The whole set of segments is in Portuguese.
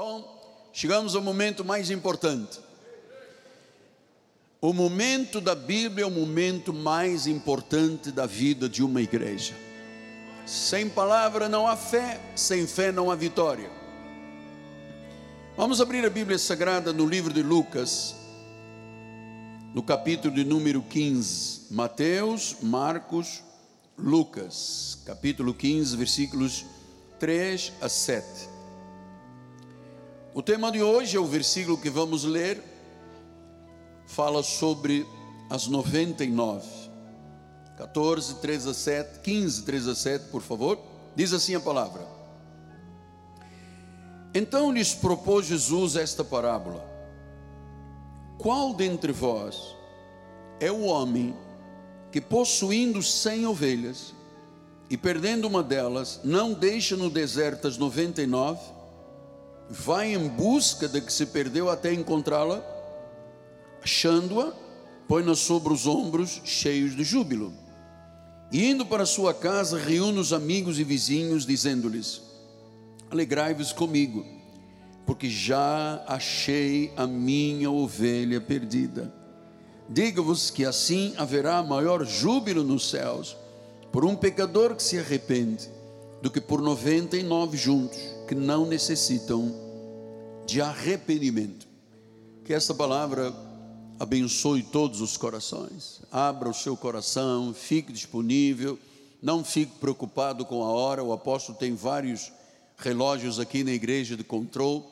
Bom, chegamos ao momento mais importante. O momento da Bíblia é o momento mais importante da vida de uma igreja. Sem palavra não há fé, sem fé não há vitória. Vamos abrir a Bíblia Sagrada no livro de Lucas, no capítulo de número 15. Mateus, Marcos, Lucas, capítulo 15, versículos 3 a 7. O tema de hoje é o versículo que vamos ler, fala sobre as 99. 14, 3 a 7, 15, 3 a 7, por favor. Diz assim a palavra. Então lhes propôs Jesus esta parábola: Qual dentre vós é o homem que, possuindo cem ovelhas e perdendo uma delas, não deixa no deserto as noventa e nove, vai em busca da que se perdeu até encontrá-la, achando-a, põe-na sobre os ombros, cheios de júbilo. E indo para sua casa, reúne os amigos e vizinhos, dizendo-lhes: Alegrai-vos comigo, porque já achei a minha ovelha perdida. Digo-vos que assim haverá maior júbilo nos céus por um pecador que se arrepende do que por 99 juntos que não necessitam de arrependimento. Que essa palavra abençoe todos os corações. Abra o seu coração, fique disponível, não fique preocupado com a hora. O apóstolo tem vários relógios aqui na igreja de controle,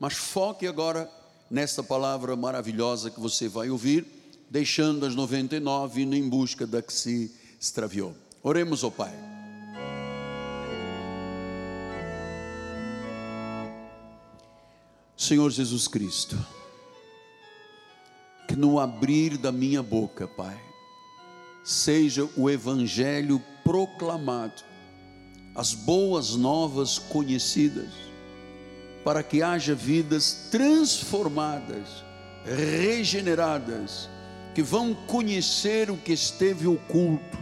mas foque agora nessa palavra maravilhosa que você vai ouvir deixando as 99 indo em busca da que se extraviou. Oremos ao Pai. Senhor Jesus Cristo, que no abrir da minha boca, Pai, seja o Evangelho proclamado, as boas novas conhecidas, para que haja vidas transformadas, regeneradas, que vão conhecer o que esteve oculto,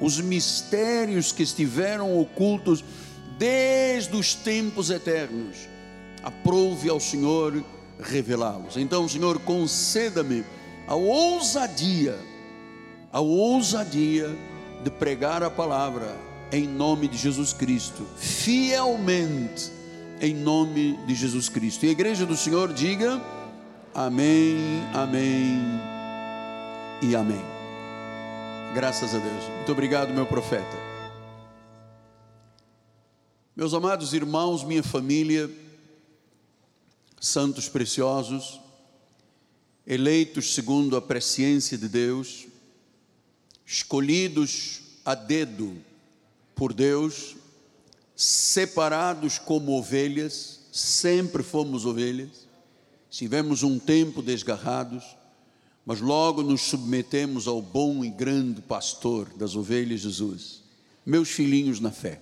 os mistérios que estiveram ocultos desde os tempos eternos. Aprove ao Senhor revelá-los. Então, Senhor, conceda-me a ousadia, a ousadia de pregar a palavra em nome de Jesus Cristo, fielmente, em nome de Jesus Cristo. E a igreja do Senhor diga: Amém, Amém e amém. Graças a Deus. Muito obrigado, meu profeta. Meus amados irmãos, minha família, santos preciosos, eleitos segundo a presciência de Deus, escolhidos a dedo por Deus, separados como ovelhas, sempre fomos ovelhas, tivemos um tempo desgarrados, mas logo nos submetemos ao bom e grande pastor das ovelhas Jesus, meus filhinhos na fé.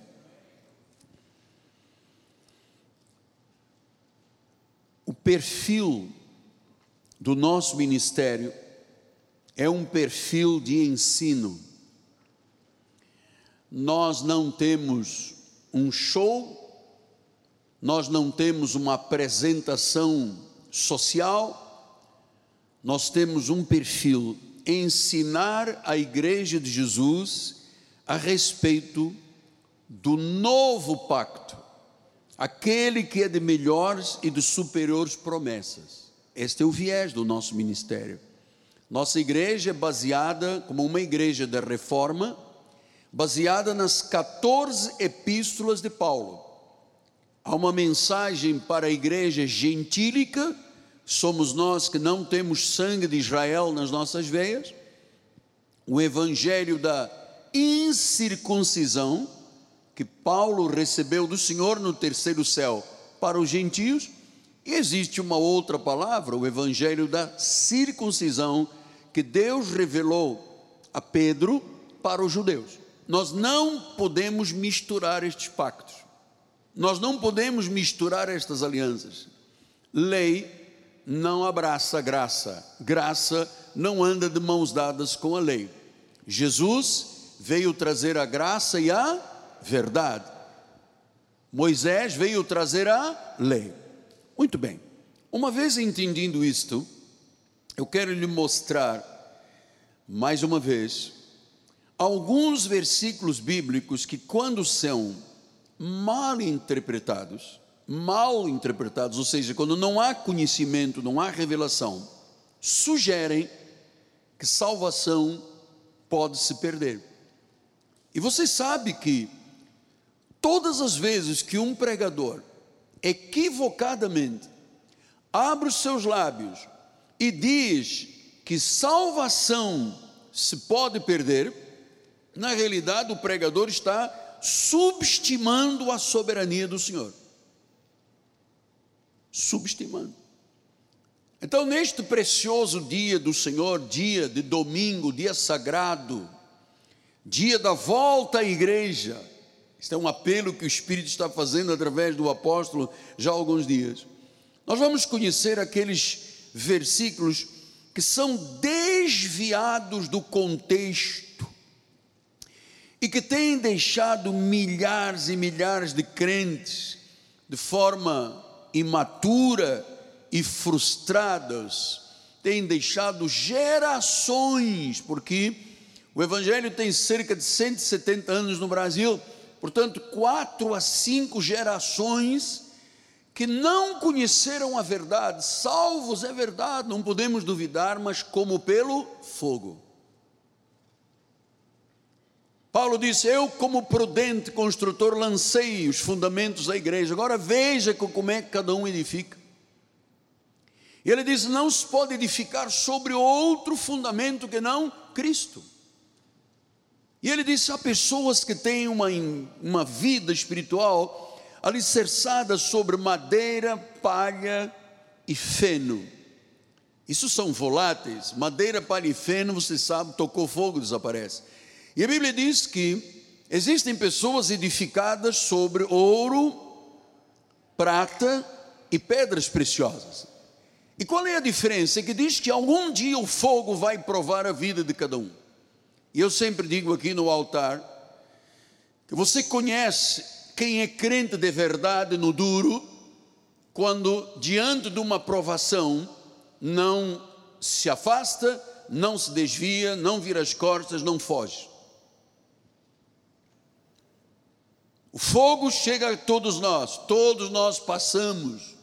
Perfil do nosso ministério é um perfil de ensino. Nós não temos um show, nós não temos uma apresentação social, nós temos um perfil ensinar a igreja de Jesus a respeito do novo pacto, aquele que é de melhores e de superiores promessas. Este é o viés do nosso ministério. Nossa igreja é baseada como uma igreja da reforma, baseada nas 14 epístolas de Paulo. Há uma mensagem para a igreja gentílica somos nós que não temos sangue de Israel nas nossas veias, o evangelho da incircuncisão, que Paulo recebeu do Senhor no terceiro céu para os gentios, e existe uma outra palavra, o evangelho da circuncisão, que Deus revelou a Pedro para os judeus. Nós não podemos misturar estes pactos, nós não podemos misturar estas alianças. Lei não abraça graça, graça não anda de mãos dadas com a lei. Jesus veio trazer a graça e a verdade. Moisés veio trazer a lei. Muito bem. Uma vez entendido isto, eu quero lhe mostrar mais uma vez alguns versículos bíblicos que quando são mal interpretados, mal interpretados, ou seja, quando não há conhecimento, não há revelação, sugerem que salvação pode se perder. E você sabe que todas as vezes que um pregador equivocadamente abre os seus lábios e diz que salvação se pode perder, na realidade o pregador está subestimando a soberania do Senhor subestimando. Então, neste precioso dia do Senhor, dia de domingo, dia sagrado, dia da volta à igreja, este é um apelo que o Espírito está fazendo através do apóstolo já há alguns dias. Nós vamos conhecer aqueles versículos que são desviados do contexto e que têm deixado milhares e milhares de crentes de forma imatura e frustradas têm deixado gerações, porque o Evangelho tem cerca de 170 anos no Brasil, portanto, quatro a cinco gerações que não conheceram a verdade, salvos é verdade, não podemos duvidar, mas como pelo fogo. Paulo disse: Eu, como prudente construtor, lancei os fundamentos da igreja. Agora veja como é que cada um edifica. E ele diz: Não se pode edificar sobre outro fundamento que não Cristo. E ele disse: Há pessoas que têm uma, uma vida espiritual alicerçada sobre madeira, palha e feno. Isso são voláteis. Madeira, palha e feno, você sabe, tocou fogo, desaparece. E a Bíblia diz que existem pessoas edificadas sobre ouro, prata e pedras preciosas. E qual é a diferença? É que diz que algum dia o fogo vai provar a vida de cada um. E eu sempre digo aqui no altar que você conhece quem é crente de verdade no duro quando diante de uma provação não se afasta, não se desvia, não vira as costas, não foge. O fogo chega a todos nós, todos nós passamos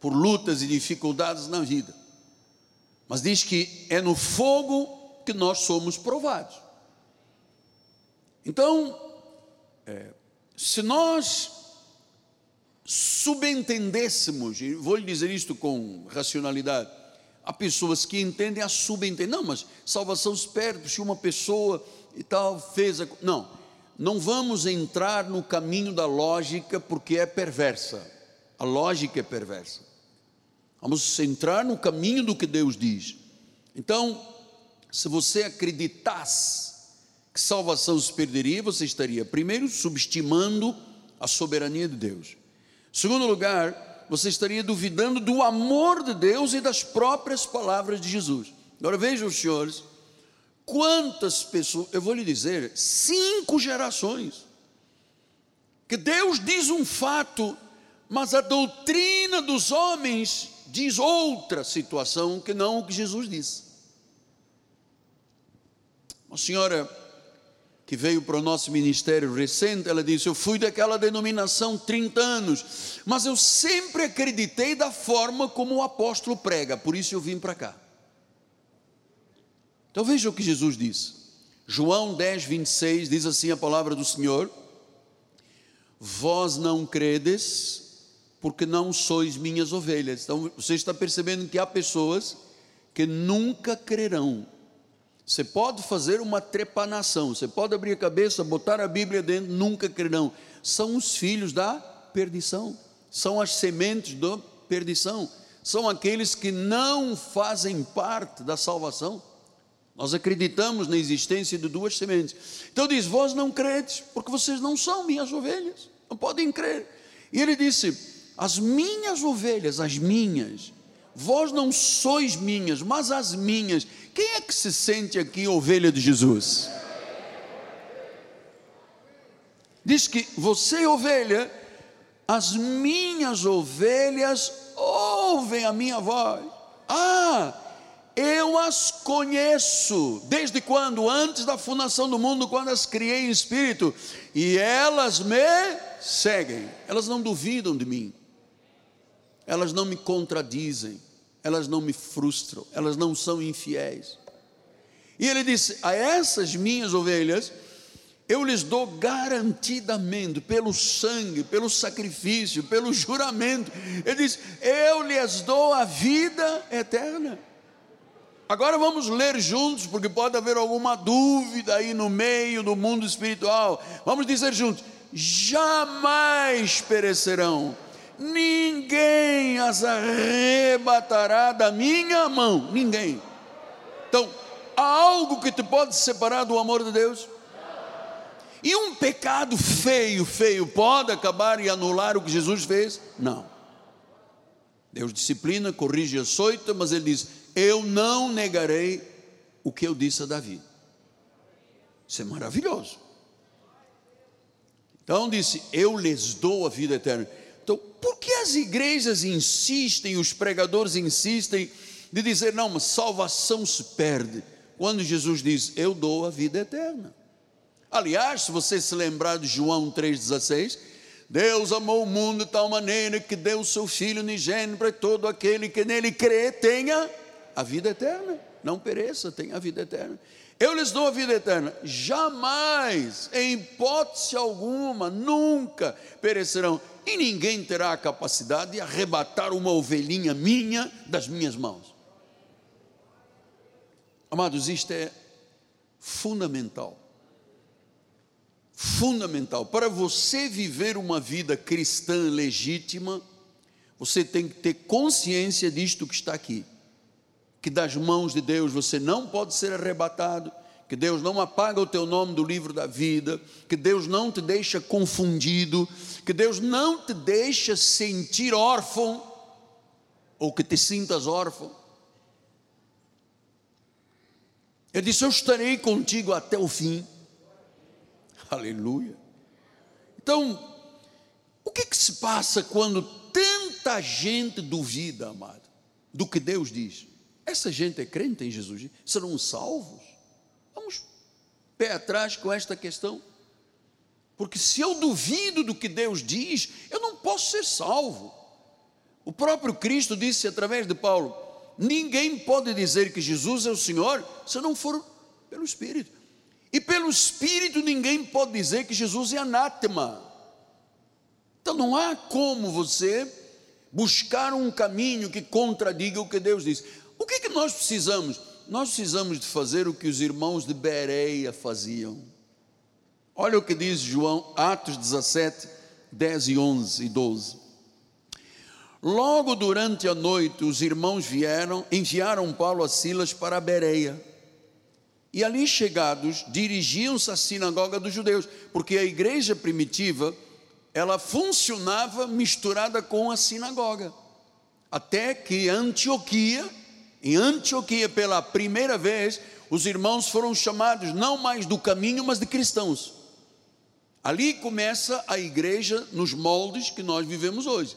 por lutas e dificuldades na vida. Mas diz que é no fogo que nós somos provados. Então, é, se nós subentendêssemos, e vou lhe dizer isto com racionalidade, há pessoas que entendem a subentender, não, mas salvação se perde se uma pessoa e tal fez a. Não, não vamos entrar no caminho da lógica porque é perversa. A lógica é perversa. Vamos entrar no caminho do que Deus diz. Então, se você acreditasse que salvação se perderia, você estaria, primeiro, subestimando a soberania de Deus. Segundo lugar, você estaria duvidando do amor de Deus e das próprias palavras de Jesus. Agora vejam, senhores, Quantas pessoas, eu vou lhe dizer, cinco gerações, que Deus diz um fato, mas a doutrina dos homens diz outra situação que não o que Jesus disse. Uma senhora que veio para o nosso ministério recente, ela disse: Eu fui daquela denominação 30 anos, mas eu sempre acreditei da forma como o apóstolo prega, por isso eu vim para cá. Então veja o que Jesus disse. João 10, 26 diz assim a palavra do Senhor: Vós não credes, porque não sois minhas ovelhas. Então você está percebendo que há pessoas que nunca crerão. Você pode fazer uma trepanação, você pode abrir a cabeça, botar a Bíblia dentro, nunca crerão. São os filhos da perdição, são as sementes da perdição, são aqueles que não fazem parte da salvação. Nós acreditamos na existência de duas sementes. Então diz: Vós não credes, porque vocês não são minhas ovelhas, não podem crer. E ele disse: As minhas ovelhas, as minhas, vós não sois minhas, mas as minhas. Quem é que se sente aqui ovelha de Jesus? Diz que você, ovelha, as minhas ovelhas ouvem a minha voz. Ah, eu as conheço. Desde quando? Antes da fundação do mundo, quando as criei em espírito. E elas me seguem. Elas não duvidam de mim. Elas não me contradizem. Elas não me frustram. Elas não são infiéis. E ele disse: A essas minhas ovelhas, eu lhes dou garantidamente, pelo sangue, pelo sacrifício, pelo juramento. Ele diz: Eu lhes dou a vida eterna. Agora vamos ler juntos, porque pode haver alguma dúvida aí no meio do mundo espiritual. Vamos dizer juntos: jamais perecerão, ninguém as arrebatará da minha mão. Ninguém. Então, há algo que te pode separar do amor de Deus? E um pecado feio, feio, pode acabar e anular o que Jesus fez? Não. Deus disciplina, corrige, açoita, mas ele diz: Eu não negarei o que eu disse a Davi. Isso é maravilhoso. Então disse: Eu lhes dou a vida eterna. Então, por que as igrejas insistem, os pregadores insistem de dizer, não, mas salvação se perde? Quando Jesus diz, Eu dou a vida eterna. Aliás, se você se lembrar de João 3,16, Deus amou o mundo de tal maneira que deu o seu Filho unigênito para todo aquele que nele crê tenha a vida eterna, não pereça, tenha a vida eterna. Eu lhes dou a vida eterna, jamais, em hipótese alguma, nunca perecerão, e ninguém terá a capacidade de arrebatar uma ovelhinha minha das minhas mãos. Amados, isto é fundamental fundamental. Para você viver uma vida cristã legítima, você tem que ter consciência disto que está aqui. Que das mãos de Deus você não pode ser arrebatado, que Deus não apaga o teu nome do livro da vida, que Deus não te deixa confundido, que Deus não te deixa sentir órfão, ou que te sintas órfão. Ele disse: Eu estarei contigo até o fim. Aleluia. Então, o que, que se passa quando tanta gente duvida, amado, do que Deus diz? Essa gente é crente em Jesus? Serão salvos? Vamos pé atrás com esta questão. Porque se eu duvido do que Deus diz, eu não posso ser salvo. O próprio Cristo disse através de Paulo: ninguém pode dizer que Jesus é o Senhor se não for pelo Espírito. E pelo Espírito ninguém pode dizer que Jesus é anátema. Então não há como você buscar um caminho que contradiga o que Deus diz. O que, que nós precisamos? Nós precisamos de fazer o que os irmãos de Bereia faziam. Olha o que diz João, Atos 17, 10 e 11 e 12. Logo durante a noite, os irmãos vieram, enviaram Paulo a Silas para Bereia e ali chegados, dirigiam-se à sinagoga dos judeus, porque a igreja primitiva, ela funcionava misturada com a sinagoga. Até que Antioquia, em Antioquia pela primeira vez, os irmãos foram chamados não mais do caminho, mas de cristãos. Ali começa a igreja nos moldes que nós vivemos hoje.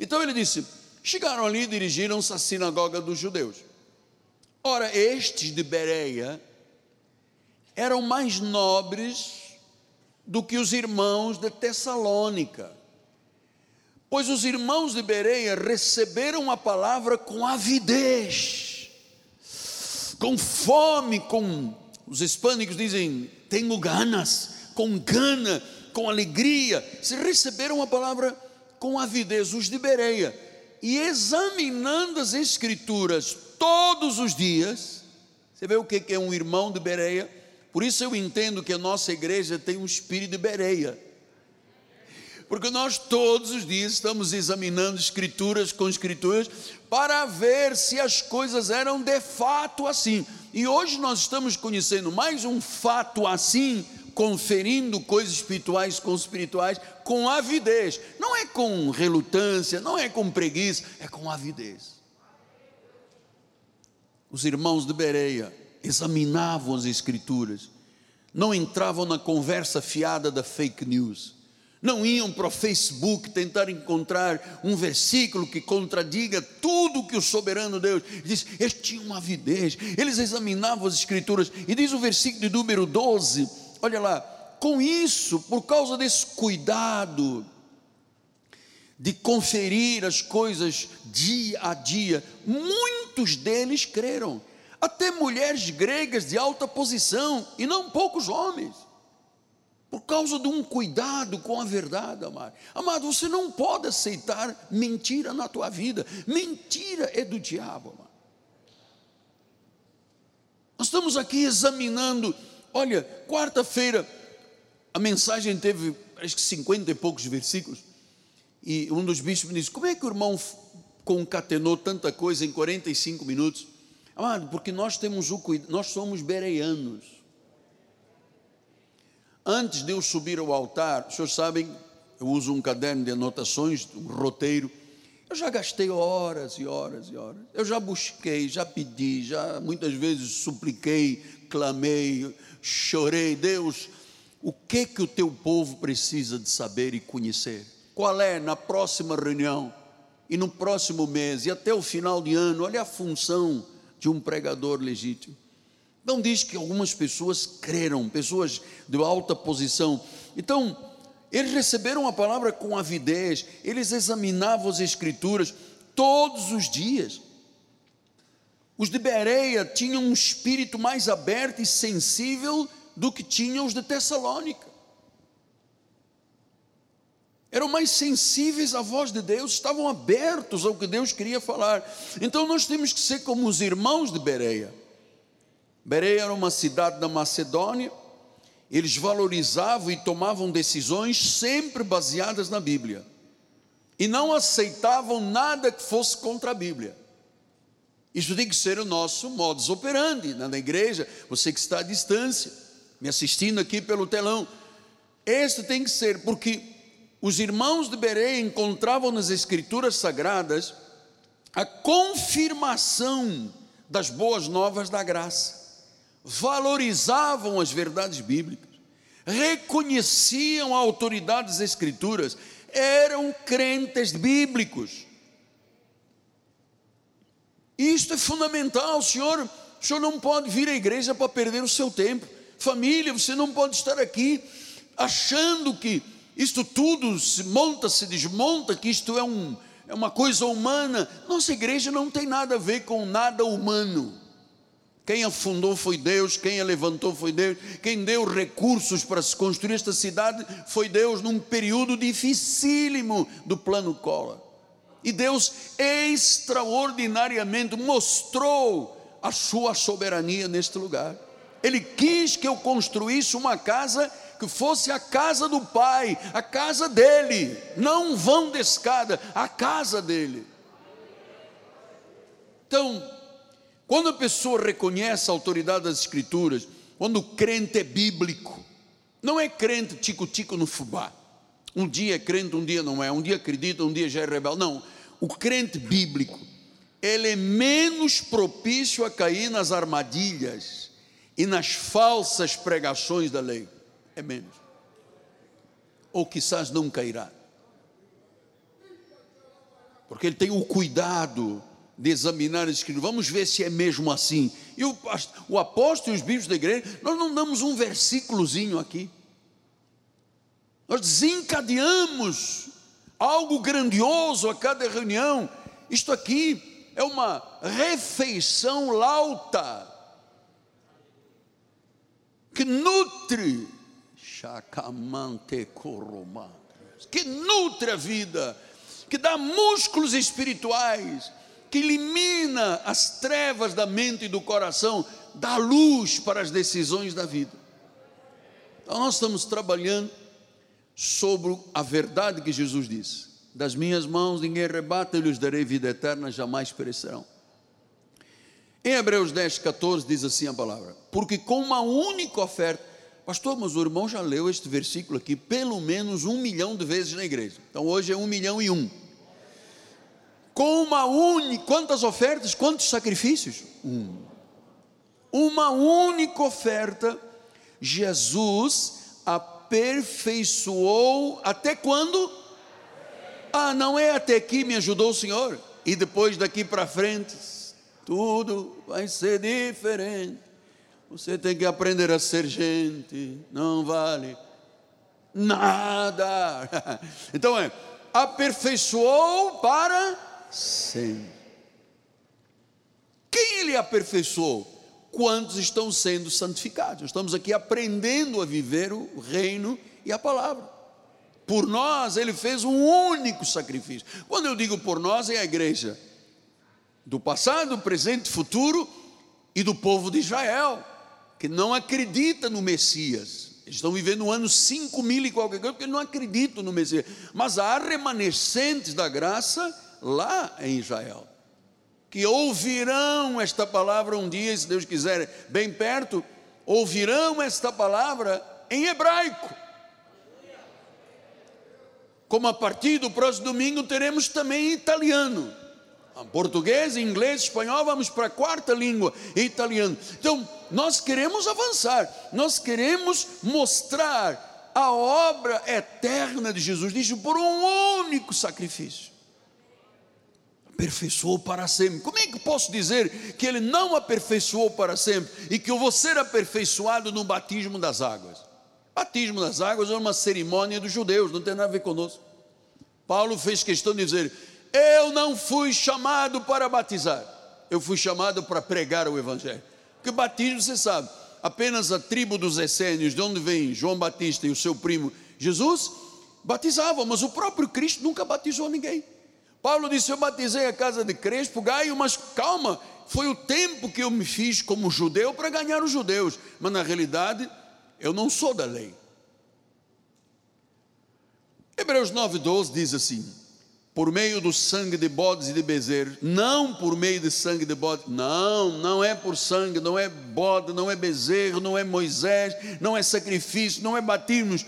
Então ele disse: chegaram ali e dirigiram-se à sinagoga dos judeus. Ora, estes de Bereia eram mais nobres do que os irmãos de Tessalônica. Pois os irmãos de Bereia receberam a palavra com avidez, com fome, com os hispânicos dizem, tenho ganas, com gana, com alegria. Se receberam a palavra com avidez, os de Bereia, e examinando as escrituras todos os dias, você vê o que é um irmão de Bereia? Por isso eu entendo que a nossa igreja tem um espírito de Bereia. Porque nós todos os dias estamos examinando escrituras com escrituras para ver se as coisas eram de fato assim. E hoje nós estamos conhecendo mais um fato assim, conferindo coisas espirituais com espirituais com avidez. Não é com relutância, não é com preguiça, é com avidez. Os irmãos de Bereia examinavam as Escrituras, não entravam na conversa fiada da fake news, não iam para o Facebook tentar encontrar um versículo que contradiga tudo que o soberano Deus diz. Eles tinham uma avidez, eles examinavam as Escrituras, e diz o versículo de número 12: olha lá, com isso, por causa desse cuidado, de conferir as coisas dia a dia, muitos deles creram, até mulheres gregas de alta posição, e não poucos homens por causa de um cuidado com a verdade, amado. Amado, você não pode aceitar mentira na tua vida. Mentira é do diabo, amado. Nós estamos aqui examinando. Olha, quarta-feira a mensagem teve acho que cinquenta e poucos versículos. E um dos bispos disse: Como é que o irmão concatenou tanta coisa em 45 minutos? Amado, porque nós temos o cuidado, nós somos bereianos. Antes de eu subir ao altar, os senhores sabem, eu uso um caderno de anotações, um roteiro. Eu já gastei horas e horas e horas. Eu já busquei, já pedi, já muitas vezes supliquei, clamei, chorei. Deus, o que que o teu povo precisa de saber e conhecer? Qual é na próxima reunião e no próximo mês e até o final de ano? Olha a função de um pregador legítimo. Não diz que algumas pessoas creram, pessoas de alta posição. Então, eles receberam a palavra com avidez, eles examinavam as escrituras todos os dias. Os de Bereia tinham um espírito mais aberto e sensível do que tinham os de Tessalônica. Eram mais sensíveis à voz de Deus, estavam abertos ao que Deus queria falar. Então nós temos que ser como os irmãos de Bereia Bereia era uma cidade da Macedônia, eles valorizavam e tomavam decisões sempre baseadas na Bíblia, e não aceitavam nada que fosse contra a Bíblia. Isso tem que ser o nosso modus operandi na igreja, você que está à distância, me assistindo aqui pelo telão. Este tem que ser, porque os irmãos de Bereia encontravam nas Escrituras Sagradas a confirmação das boas novas da graça valorizavam as verdades bíblicas, reconheciam a autoridade das Escrituras, eram crentes bíblicos. Isto é fundamental, senhor. O senhor não pode vir à igreja para perder o seu tempo. Família, você não pode estar aqui achando que isto tudo se monta, se desmonta, que isto é, um, é uma coisa humana. Nossa igreja não tem nada a ver com nada humano. Quem afundou foi Deus, quem a levantou foi Deus, quem deu recursos para se construir esta cidade foi Deus num período dificílimo do plano Collor. E Deus extraordinariamente mostrou a sua soberania neste lugar. Ele quis que eu construísse uma casa que fosse a casa do Pai, a casa dele, não um vão de escada, a casa dele. Então, quando a pessoa reconhece a autoridade das Escrituras, quando o crente é bíblico, não é crente tico-tico no fubá. Um dia é crente, um dia não é. Um dia acredita, um dia já é rebelde. Não. O crente bíblico, ele é menos propício a cair nas armadilhas e nas falsas pregações da lei. É menos. Ou quizás não cairá. Porque ele tem o cuidado de examinar as escrituras, vamos ver se é mesmo assim. E o, o apóstolo e os bispos da igreja, nós não damos um versículozinho aqui. Nós desencadeamos algo grandioso a cada reunião. Isto aqui é uma refeição lauta que nutre que nutre a vida, que dá músculos espirituais, que elimina as trevas da mente e do coração, dá luz para as decisões da vida. Então, nós estamos trabalhando sobre a verdade que Jesus disse: Das minhas mãos ninguém rebata, eu lhes darei vida eterna, jamais perecerão. Em Hebreus 10, 14 diz assim a palavra: Porque com uma única oferta, pastor, mas o irmão já leu este versículo aqui pelo menos um milhão de vezes na igreja. Então hoje é um milhão e um com uma única, quantas ofertas, quantos sacrifícios? Um. Uma única oferta, Jesus aperfeiçoou até quando? Ah, não é até aqui me ajudou o Senhor, e depois daqui para frente, tudo vai ser diferente. Você tem que aprender a ser gente, não vale nada. Então é, aperfeiçoou para sempre. Quem ele aperfeiçoou? Quantos estão sendo santificados? Estamos aqui aprendendo a viver o reino e a palavra. Por nós, ele fez um único sacrifício. Quando eu digo por nós, é a igreja do passado, presente, futuro e do povo de Israel, que não acredita no Messias. Eles estão vivendo um ano 5 mil e qualquer coisa, porque não acreditam no Messias. Mas há remanescentes da graça lá em Israel, que ouvirão esta palavra um dia, se Deus quiser, bem perto, ouvirão esta palavra em hebraico como a partir do próximo domingo teremos também italiano. Português, inglês, espanhol, vamos para a quarta língua, italiano. Então, nós queremos avançar, nós queremos mostrar a obra eterna de Jesus, diz por um único sacrifício. Aperfeiçoou para sempre. Como é que posso dizer que ele não aperfeiçoou para sempre e que eu vou ser aperfeiçoado no batismo das águas? Batismo das águas é uma cerimônia dos judeus, não tem nada a ver conosco. Paulo fez questão de dizer: Eu não fui chamado para batizar, eu fui chamado para pregar o Evangelho. Porque batismo, você sabe, apenas a tribo dos essênios, de onde vem João Batista e o seu primo Jesus, batizavam, mas o próprio Cristo nunca batizou ninguém. Paulo disse: Eu batizei a casa de Crespo, Gaio, mas calma, foi o tempo que eu me fiz como judeu para ganhar os judeus, mas na realidade eu não sou da lei. Hebreus 9,12 diz assim: por meio do sangue de bodes e de bezerros, não por meio de sangue de bodes, não, não é por sangue, não é bode, não é bezerro, não é Moisés, não é sacrifício, não é batismos,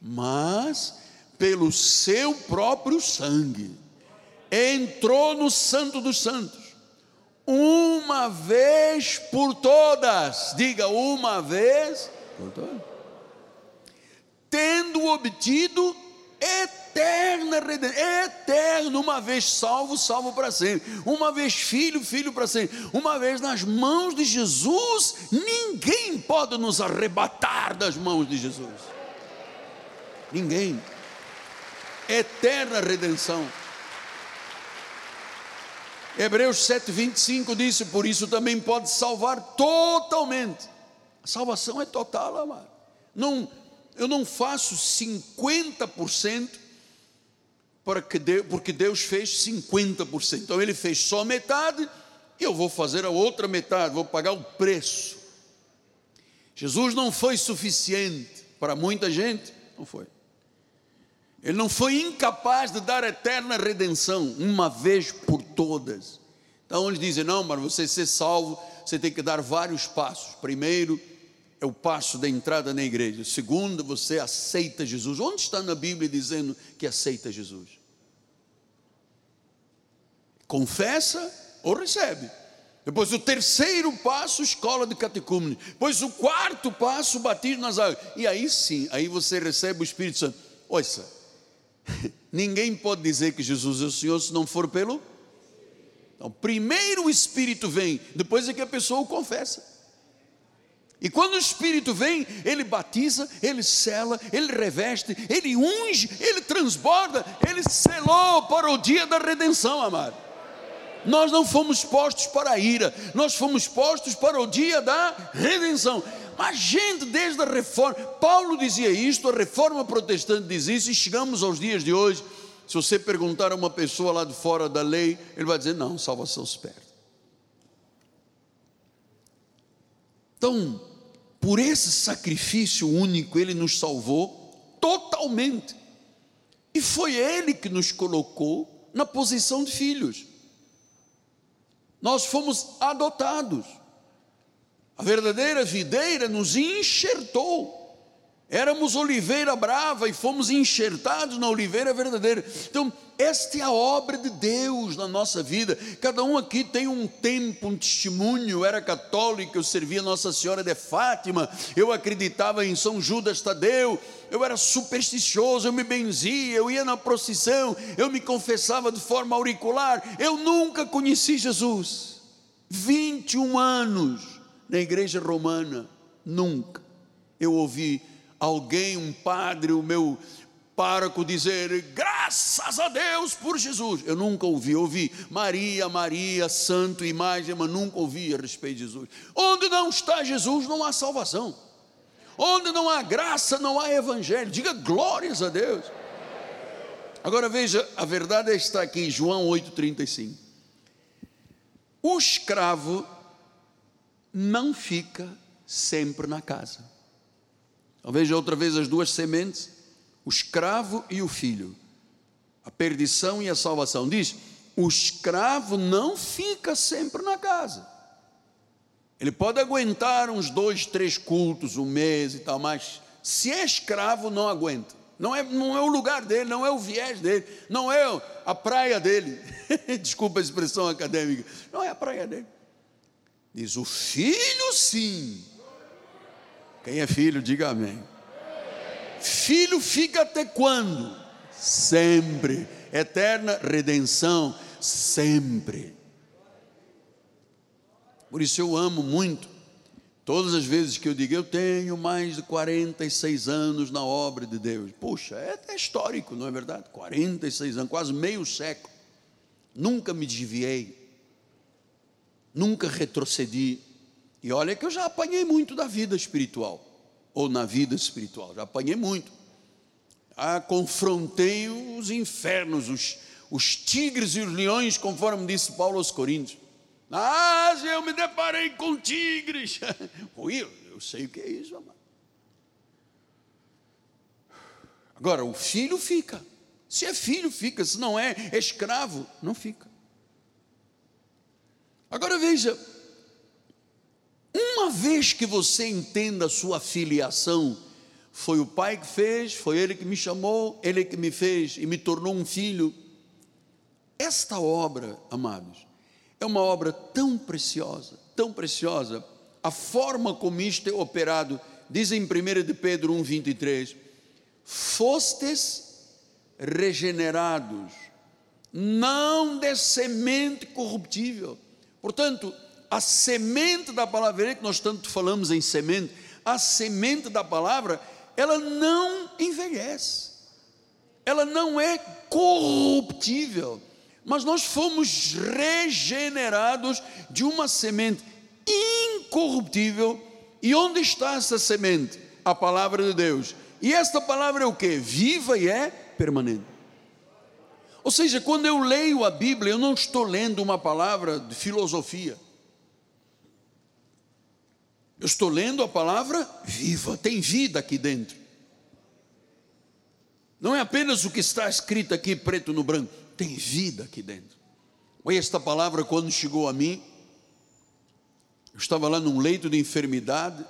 mas pelo seu próprio sangue, entrou no Santo dos Santos, uma vez por todas, diga uma vez Tendo obtido eterna redenção, eterno, uma vez salvo, salvo para sempre, uma vez filho, filho para sempre, uma vez nas mãos de Jesus, ninguém pode nos arrebatar das mãos de Jesus. Ninguém. Eterna redenção. Hebreus 7,25 disse: Por isso também pode salvar totalmente salvação é total, amado. Não, eu não faço 50% para que Deus, porque Deus fez 50%. Então ele fez só metade e eu vou fazer a outra metade, vou pagar o preço. Jesus não foi suficiente para muita gente, não foi. Ele não foi incapaz de dar eterna redenção, uma vez por todas. Então eles dizem: não, mas você ser salvo, você tem que dar vários passos. Primeiro, é o passo da entrada na igreja. Segundo, você aceita Jesus. Onde está na Bíblia dizendo que aceita Jesus? Confessa ou recebe. Depois o terceiro passo, escola de catecúmenos. Depois o quarto passo, batismo nas águas. E aí sim, aí você recebe o Espírito Santo. Ouça, ninguém pode dizer que Jesus é o Senhor se não for pelo. Então, primeiro o Espírito vem, depois é que a pessoa o confessa. E quando o Espírito vem, ele batiza, ele sela, ele reveste, ele unge, ele transborda, ele selou para o dia da redenção, amado. Nós não fomos postos para a ira, nós fomos postos para o dia da redenção. Gente, desde a reforma, Paulo dizia isto, a reforma protestante diz isso, e chegamos aos dias de hoje. Se você perguntar a uma pessoa lá de fora da lei, ele vai dizer: não, salvação se perde. Então, por esse sacrifício único, Ele nos salvou totalmente. E foi Ele que nos colocou na posição de filhos. Nós fomos adotados. A verdadeira videira nos enxertou. Éramos oliveira brava e fomos enxertados na oliveira verdadeira. Então, esta é a obra de Deus na nossa vida. Cada um aqui tem um tempo, um testemunho. Eu era católico, eu servia Nossa Senhora de Fátima, eu acreditava em São Judas Tadeu, eu era supersticioso, eu me benzia, eu ia na procissão, eu me confessava de forma auricular. Eu nunca conheci Jesus. 21 anos na igreja romana, nunca. Eu ouvi alguém, um padre, o meu pároco dizer graças a Deus por Jesus. Eu nunca ouvi, ouvi Maria, Maria, santo, imagem, mas nunca ouvi a respeito de Jesus. Onde não está Jesus, não há salvação. Onde não há graça, não há evangelho. Diga glórias a Deus. Agora veja, a verdade está aqui em João 8,35. O escravo não fica sempre na casa. Então veja outra vez as duas sementes: o escravo e o filho, a perdição e a salvação. Diz: o escravo não fica sempre na casa. Ele pode aguentar uns dois, três cultos, um mês e tal, mas se é escravo, não aguenta. Não é, não é o lugar dele, não é o viés dele, não é a praia dele. Desculpa a expressão acadêmica. Não é a praia dele. Diz: o filho sim quem é filho, diga amém. Filho fica até quando? Sempre. Eterna redenção, sempre. Por isso eu amo muito. Todas as vezes que eu digo, eu tenho mais de 46 anos na obra de Deus. Puxa, é, é histórico, não é verdade? 46 anos, quase meio século. Nunca me desviei. Nunca retrocedi. E olha que eu já apanhei muito da vida espiritual, ou na vida espiritual, já apanhei muito. Ah, confrontei os infernos, os, os tigres e os leões, conforme disse Paulo aos Coríntios. Ah, eu me deparei com tigres. Ui, eu sei o que é isso, amado. Agora, o filho fica. Se é filho, fica. Se não é escravo, não fica. Agora veja, uma vez que você entenda a sua filiação, foi o pai que fez, foi ele que me chamou, ele que me fez e me tornou um filho. Esta obra, amados, é uma obra tão preciosa, tão preciosa. A forma como isto é operado, diz em 1 de Pedro 1,23: Fostes regenerados, não de semente corruptível. Portanto, a semente da palavra, que nós tanto falamos em semente, a semente da palavra, ela não envelhece, ela não é corruptível, mas nós fomos regenerados de uma semente incorruptível. E onde está essa semente? A palavra de Deus. E esta palavra é o que? Viva e é permanente. Ou seja, quando eu leio a Bíblia, eu não estou lendo uma palavra de filosofia. Eu estou lendo a palavra viva, tem vida aqui dentro. Não é apenas o que está escrito aqui preto no branco, tem vida aqui dentro. Esta palavra, quando chegou a mim, eu estava lá num leito de enfermidade,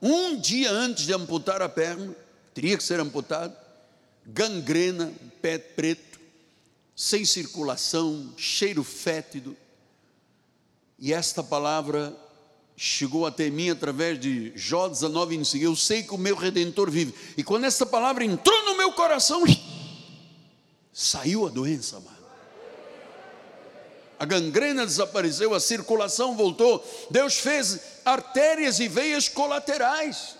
um dia antes de amputar a perna, teria que ser amputado, gangrena, pé preto, sem circulação, cheiro fétido, e esta palavra chegou até mim através de Jó 19, 25. Eu sei que o meu redentor vive. E quando essa palavra entrou no meu coração, saiu a doença, mano. A gangrena desapareceu, a circulação voltou. Deus fez artérias e veias colaterais.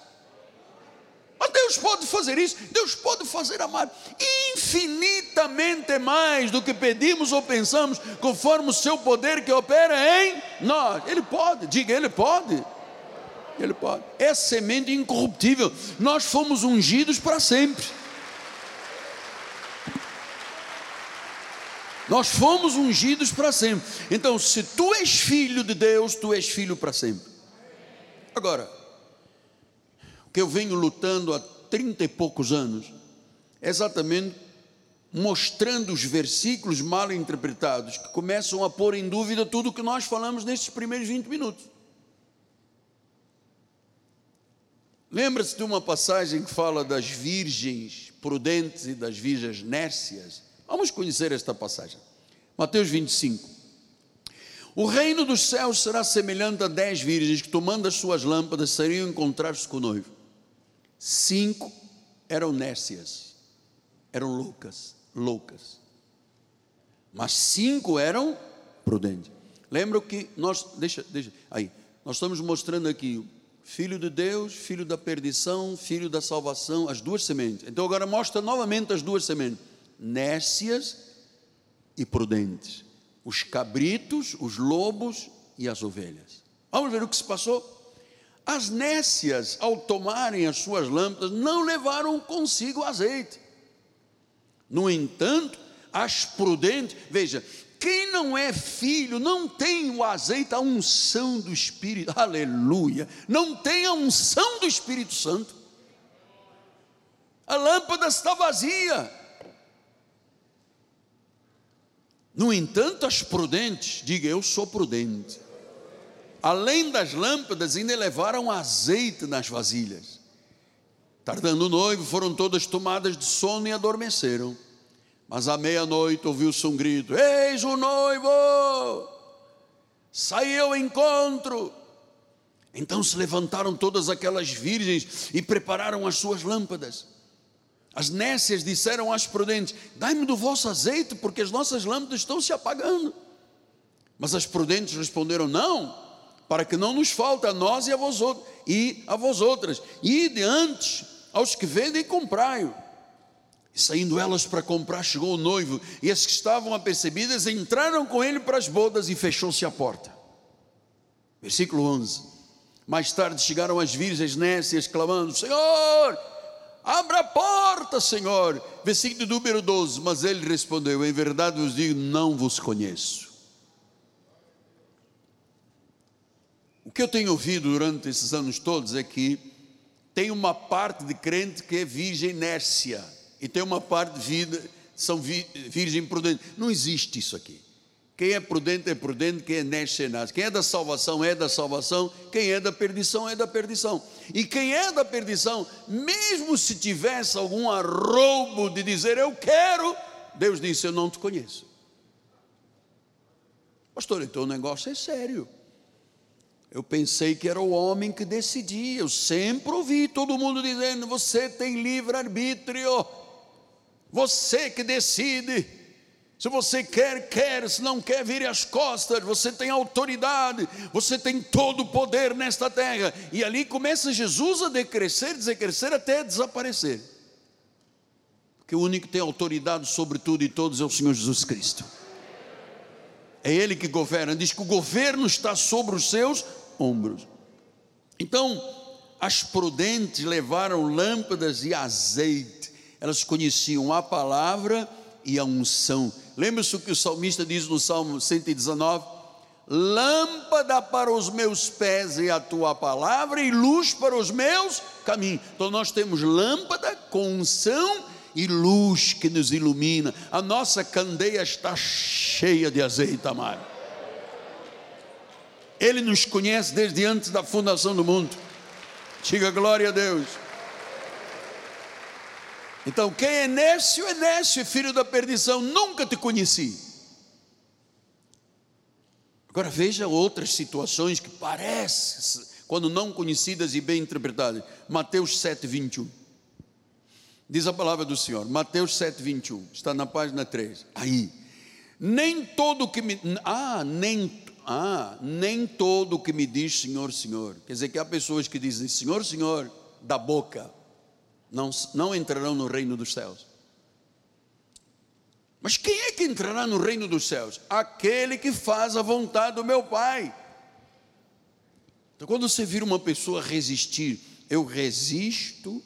Mas Deus pode fazer isso, Deus pode fazer, amado, infinitamente mais do que pedimos ou pensamos, conforme o seu poder que opera em nós. Ele pode, diga, Ele pode. Ele pode. É semente incorruptível. Nós fomos ungidos para sempre. Nós fomos ungidos para sempre. Então, se tu és filho de Deus, tu és filho para sempre. Agora, que eu venho lutando há trinta e poucos anos, exatamente mostrando os versículos mal interpretados, que começam a pôr em dúvida tudo o que nós falamos nestes primeiros 20 minutos. Lembra-se de uma passagem que fala das virgens prudentes e das virgens nércias? Vamos conhecer esta passagem. Mateus 25. O reino dos céus será semelhante a dez virgens que, tomando as suas lâmpadas, seriam encontrar-se com o noivo. Cinco eram nércias, eram loucas, loucas. Mas cinco eram prudentes. Lembra que nós, deixa, deixa, aí, nós estamos mostrando aqui filho de Deus, filho da perdição, filho da salvação, as duas sementes. Então agora mostra novamente as duas sementes: nécias e prudentes. Os cabritos, os lobos e as ovelhas. Vamos ver o que se passou? As nécias, ao tomarem as suas lâmpadas, não levaram consigo azeite. No entanto, as prudentes, veja, quem não é filho não tem o azeite, a unção do Espírito, aleluia, não tem a unção do Espírito Santo. A lâmpada está vazia. No entanto, as prudentes, diga eu sou prudente. Além das lâmpadas, ainda levaram azeite nas vasilhas. Tardando o noivo, foram todas tomadas de sono e adormeceram. Mas à meia-noite ouviu-se um grito: Eis o noivo! Saiu ao encontro. Então se levantaram todas aquelas virgens e prepararam as suas lâmpadas. As nécias disseram às prudentes: Dai-me do vosso azeite, porque as nossas lâmpadas estão se apagando. Mas as prudentes responderam: Não, para que não nos falte a nós e a vós e a vós outras. E de antes aos que vendem comprai-o. E saindo elas para comprar, chegou o noivo, e as que estavam apercebidas entraram com ele para as bodas e fechou-se a porta. Versículo 11. Mais tarde chegaram as virgens nécias, clamando: Senhor, abra a porta, Senhor. Versículo número 12. Mas ele respondeu: Em verdade vos digo, não vos conheço. O que eu tenho ouvido durante esses anos todos é que tem uma parte de crente que é virgem nércia e tem uma parte de vida, são virgem prudente. Não existe isso aqui. Quem é prudente é prudente, quem é neste é nasce. Quem é da salvação é da salvação, quem é da perdição é da perdição. E quem é da perdição, mesmo se tivesse algum arrobo de dizer eu quero, Deus disse eu não te conheço. Pastor, então o negócio é sério. Eu pensei que era o homem que decidia. Eu sempre ouvi todo mundo dizendo: você tem livre arbítrio. Você que decide. Se você quer, quer, se não quer, vire as costas. Você tem autoridade, você tem todo o poder nesta terra. E ali começa Jesus a decrescer, decrescer até desaparecer. Porque o único que tem autoridade sobre tudo e todos é o Senhor Jesus Cristo. É Ele que governa. Diz que o governo está sobre os seus ombros. Então, as prudentes levaram lâmpadas e azeite elas conheciam a palavra e a unção. Lembra-se o que o salmista diz no Salmo 119? Lâmpada para os meus pés é a tua palavra e luz para os meus caminhos. Então nós temos lâmpada com unção e luz que nos ilumina. A nossa candeia está cheia de azeite, amado. Ele nos conhece desde antes da fundação do mundo. Diga glória a Deus. Então, quem é Nécio é Nécio, filho da perdição, nunca te conheci. Agora veja outras situações que parecem, quando não conhecidas e bem interpretadas. Mateus 7, 21. Diz a palavra do Senhor, Mateus 7, 21, está na página 3. Aí, nem todo que me. Ah, nem. Ah, nem todo que me diz Senhor, Senhor. Quer dizer que há pessoas que dizem Senhor, Senhor, da boca, não, não entrarão no reino dos céus. Mas quem é que entrará no reino dos céus? Aquele que faz a vontade do meu Pai. Então, quando você vira uma pessoa resistir, eu resisto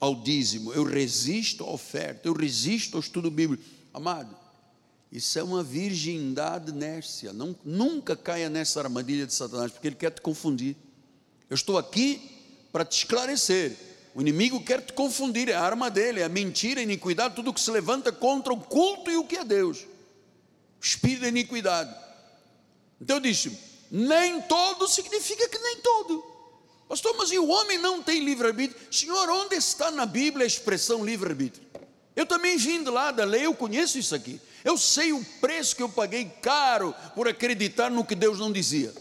ao dízimo, eu resisto à oferta, eu resisto ao estudo bíblico. Amado, isso é uma virgindade nércia. Não, nunca caia nessa armadilha de Satanás, porque ele quer te confundir. Eu estou aqui para te esclarecer o inimigo quer te confundir, é a arma dele, é a mentira, a iniquidade, tudo que se levanta contra o culto e o que é Deus. O espírito da iniquidade. Então eu disse: nem todo significa que nem todo. Pastor, mas e o homem não tem livre-arbítrio? Senhor, onde está na Bíblia a expressão livre-arbítrio? Eu também vim de lá da lei, eu conheço isso aqui. Eu sei o preço que eu paguei caro por acreditar no que Deus não dizia.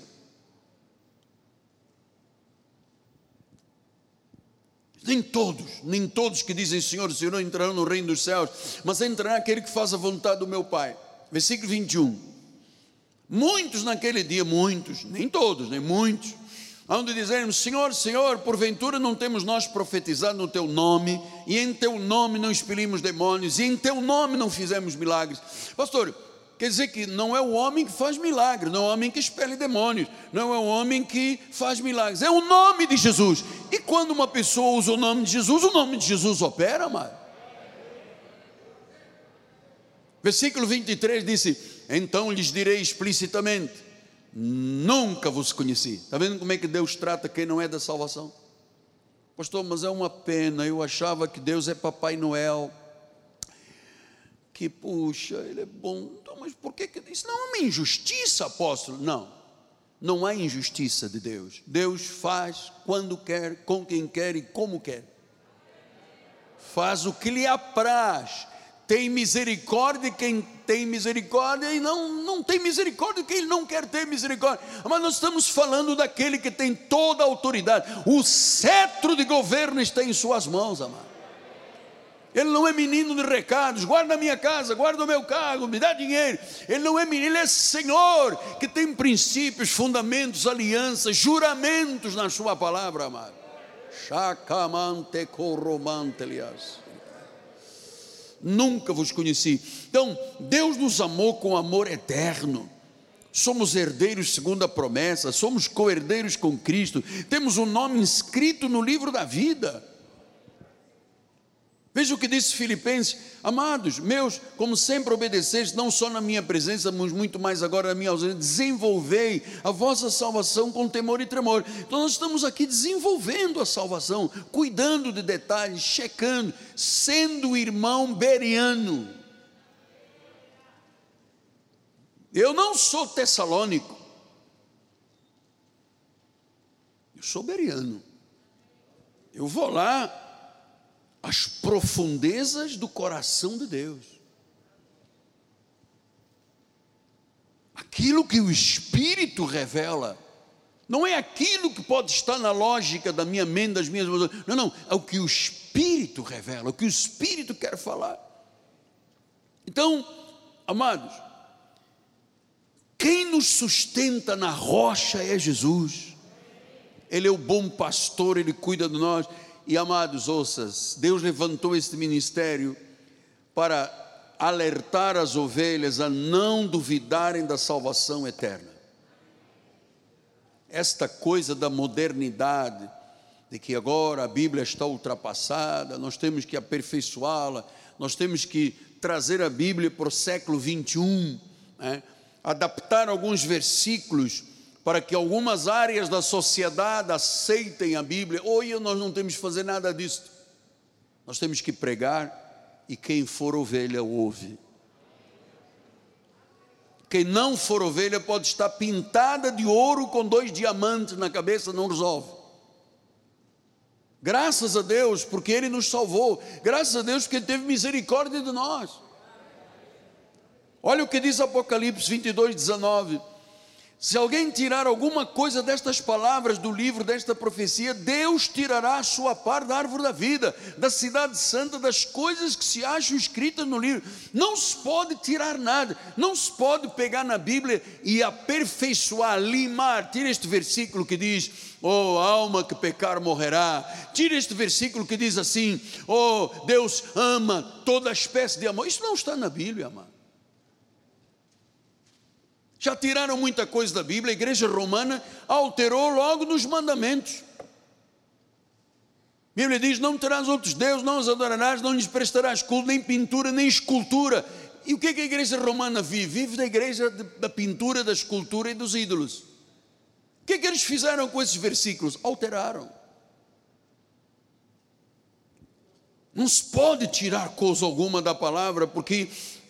Nem todos, nem todos que dizem Senhor, Senhor entrarão no reino dos céus, mas entrará aquele que faz a vontade do meu Pai. Versículo 21. Muitos naquele dia, muitos, nem todos, nem muitos, onde dizemos: Senhor, Senhor, porventura não temos nós profetizado no teu nome, e em teu nome não expelimos demônios, e em teu nome não fizemos milagres. Pastor, quer dizer que não é o homem que faz milagres, não é o homem que expele demônios, não é o homem que faz milagres, é o nome de Jesus. E quando uma pessoa usa o nome de Jesus, o nome de Jesus opera, amado. Versículo 23 disse: Então lhes direi explicitamente nunca vos conheci. Está vendo como é que Deus trata quem não é da salvação? Pastor, mas é uma pena, eu achava que Deus é Papai Noel. Que puxa, ele é bom. Então, mas por que que isso não é uma injustiça, apóstolo? Não. Não há injustiça de Deus. Deus faz quando quer, com quem quer e como quer. Faz o que lhe apraz tem misericórdia quem tem misericórdia e não, não tem misericórdia quem não quer ter misericórdia. Mas nós estamos falando daquele que tem toda a autoridade. O cetro de governo está em suas mãos, amado. Ele não é menino de recados, guarda a minha casa, guarda o meu cargo, me dá dinheiro. Ele não é menino, ele é Senhor, que tem princípios, fundamentos, alianças, juramentos na sua palavra, amado. Chacamante corromante, aliás nunca vos conheci. Então, Deus nos amou com amor eterno. Somos herdeiros segundo a promessa, somos co-herdeiros com Cristo, temos um nome inscrito no livro da vida. Veja o que disse Filipenses: Amados meus, como sempre obedeceis, não só na minha presença, mas muito mais agora na minha ausência, desenvolvei a vossa salvação com temor e tremor. Então nós estamos aqui desenvolvendo a salvação, cuidando de detalhes, checando, sendo irmão beriano. Eu não sou tessalônico, eu sou beriano. Eu vou lá as profundezas do coração de Deus. Aquilo que o Espírito revela, não é aquilo que pode estar na lógica da minha mente, das minhas não, não, é o que o Espírito revela, o que o Espírito quer falar. Então, amados, quem nos sustenta na rocha é Jesus. Ele é o bom pastor, ele cuida de nós. E amados, ouças, Deus levantou este ministério para alertar as ovelhas a não duvidarem da salvação eterna. Esta coisa da modernidade, de que agora a Bíblia está ultrapassada, nós temos que aperfeiçoá-la, nós temos que trazer a Bíblia para o século 21, né? adaptar alguns versículos para que algumas áreas da sociedade aceitem a Bíblia. Hoje nós não temos que fazer nada disso. Nós temos que pregar e quem for ovelha ouve. Quem não for ovelha pode estar pintada de ouro com dois diamantes na cabeça, não resolve. Graças a Deus, porque Ele nos salvou. Graças a Deus, porque Ele teve misericórdia de nós. Olha o que diz Apocalipse 22, 19. Se alguém tirar alguma coisa destas palavras do livro, desta profecia, Deus tirará a sua parte da árvore da vida, da cidade santa, das coisas que se acham escritas no livro. Não se pode tirar nada, não se pode pegar na Bíblia e aperfeiçoar, limar. Tira este versículo que diz: Oh, alma que pecar morrerá. Tira este versículo que diz assim: Oh, Deus ama toda espécie de amor. Isso não está na Bíblia, amado. Já tiraram muita coisa da Bíblia, a igreja romana alterou logo nos mandamentos. A Bíblia diz: Não terás outros deuses, não os adorarás, não lhes prestarás culto, nem pintura, nem escultura. E o que, é que a igreja romana vive? Vive da igreja de, da pintura, da escultura e dos ídolos. O que é que eles fizeram com esses versículos? Alteraram. Não se pode tirar coisa alguma da palavra, porque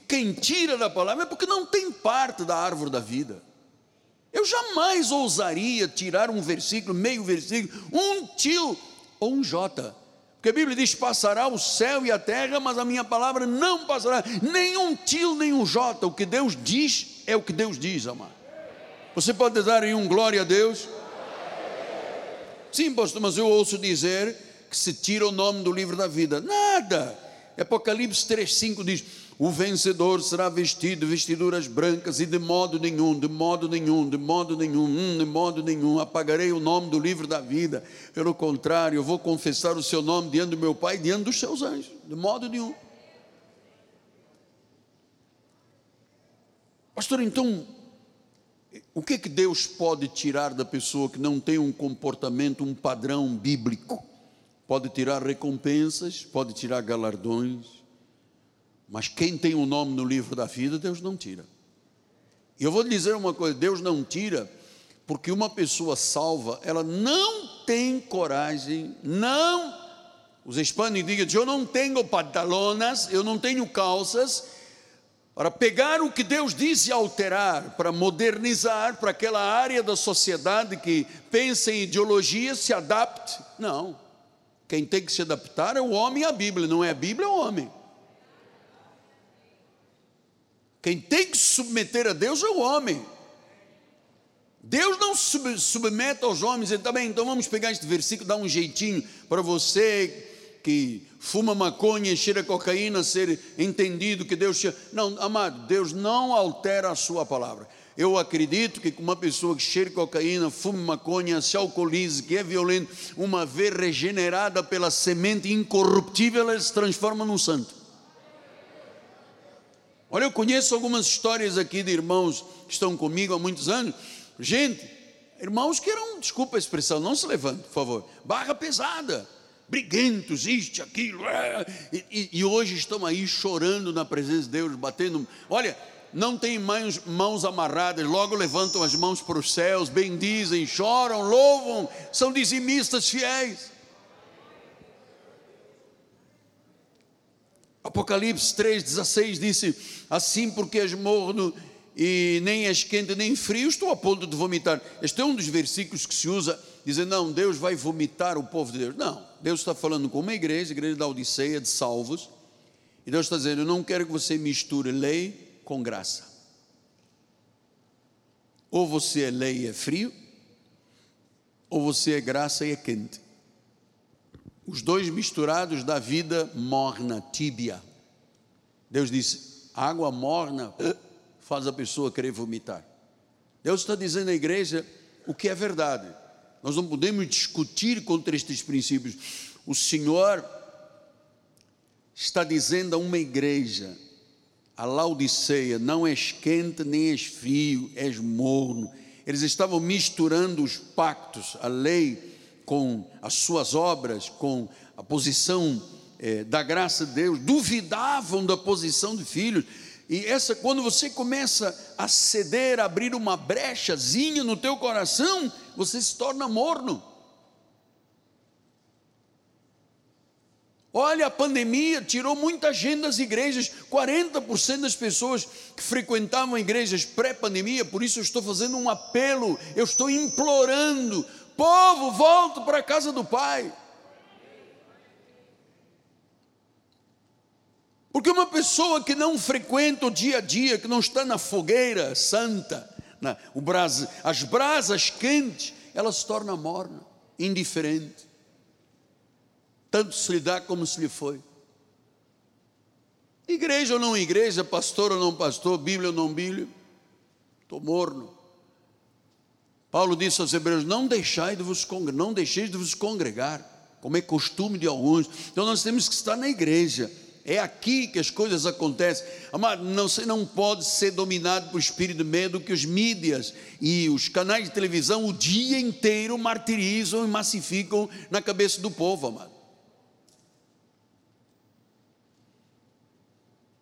quem tira da palavra é porque não tem parte da árvore da vida. Eu jamais ousaria tirar um versículo, meio versículo, um tio ou um jota. Porque a Bíblia diz: passará o céu e a terra, mas a minha palavra não passará. Nenhum tio, nem um jota. O que Deus diz é o que Deus diz, amado. Você pode dar aí um glória a Deus? Sim, pastor, mas eu ouço dizer que se tira o nome do livro da vida. Nada. Apocalipse 3,5 diz: o vencedor será vestido de vestiduras brancas, e de modo nenhum, de modo nenhum, de modo nenhum, hum, de modo nenhum, apagarei o nome do livro da vida. Pelo contrário, eu vou confessar o seu nome diante do meu Pai e diante dos seus anjos, de modo nenhum. Pastor, então, o que é que Deus pode tirar da pessoa que não tem um comportamento, um padrão bíblico? Pode tirar recompensas, pode tirar galardões, mas quem tem o um nome no livro da vida, Deus não tira. E eu vou lhe dizer uma coisa: Deus não tira, porque uma pessoa salva, ela não tem coragem, não. Os hispânicos dizem: Eu não tenho pantalonas, eu não tenho calças, para pegar o que Deus diz e alterar, para modernizar para aquela área da sociedade que pensa em ideologia, se adapte. Não. Quem tem que se adaptar é o homem e a Bíblia, não é a Bíblia, é o homem. Quem tem que submeter a Deus é o homem. Deus não sub, submete aos homens, e também, então vamos pegar este versículo, dar um jeitinho para você que fuma maconha cheira cocaína ser entendido que Deus cheira. Não, amado, Deus não altera a sua palavra. Eu acredito que uma pessoa que cheira cocaína, fuma maconha, se alcoolize, que é violento, uma vez regenerada pela semente incorruptível, ela se transforma num santo. Olha, eu conheço algumas histórias aqui de irmãos que estão comigo há muitos anos. Gente, irmãos que eram, desculpa a expressão, não se levante, por favor, barra pesada, briguentos, isto, aquilo, é, e, e, hoje estão aí chorando na presença de Deus, batendo. Olha, não tem mãos, mãos amarradas, logo levantam as mãos para os céus, bendizem, choram, louvam, são dizimistas fiéis. Apocalipse 3,16 disse: Assim, porque és morno e nem és quente nem frio, estou a ponto de vomitar. Este é um dos versículos que se usa, dizendo: Não, Deus vai vomitar o povo de Deus. Não, Deus está falando com uma igreja, igreja da Odisseia, de salvos, e Deus está dizendo: Eu não quero que você misture lei com graça. Ou você é lei e é frio, ou você é graça e é quente. Os dois misturados da vida morna, tíbia. Deus disse: água morna faz a pessoa querer vomitar. Deus está dizendo à igreja o que é verdade. Nós não podemos discutir contra estes princípios. O Senhor está dizendo a uma igreja, a Laodiceia, não és quente nem és frio, és morno. Eles estavam misturando os pactos, a lei com as suas obras, com a posição é, da graça de Deus, duvidavam da posição de filhos. E essa, quando você começa a ceder, a abrir uma brechazinha no teu coração, você se torna morno. Olha, a pandemia tirou muita gente das igrejas, 40% das pessoas que frequentavam igrejas pré-pandemia, por isso eu estou fazendo um apelo, eu estou implorando Povo, volto para a casa do Pai. Porque uma pessoa que não frequenta o dia a dia, que não está na fogueira santa, na, o brasa, as brasas quentes, ela se torna morna, indiferente. Tanto se lhe dá como se lhe foi. Igreja ou não igreja, pastor ou não pastor, Bíblia ou não Bíblia, estou morno. Paulo disse aos Hebreus: Não deixai de vos não deixeis de vos congregar, como é costume de alguns. Então nós temos que estar na igreja. É aqui que as coisas acontecem. Amado, não, você não pode ser dominado por espírito de medo que os mídias e os canais de televisão o dia inteiro martirizam e massificam na cabeça do povo, amado.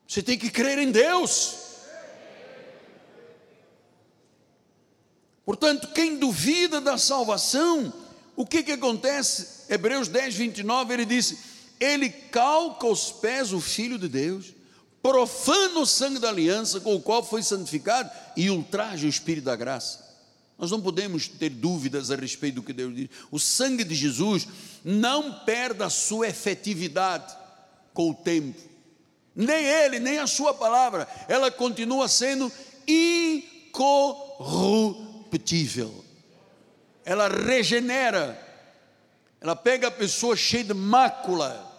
Você tem que crer em Deus. Portanto, quem duvida da salvação, o que, que acontece? Hebreus 10, 29, ele disse: Ele calca aos pés o Filho de Deus, profana o sangue da aliança com o qual foi santificado e ultraja o Espírito da graça. Nós não podemos ter dúvidas a respeito do que Deus diz. O sangue de Jesus não perde a sua efetividade com o tempo. Nem ele, nem a sua palavra, ela continua sendo incorruptível. Ela regenera. Ela pega a pessoa cheia de mácula,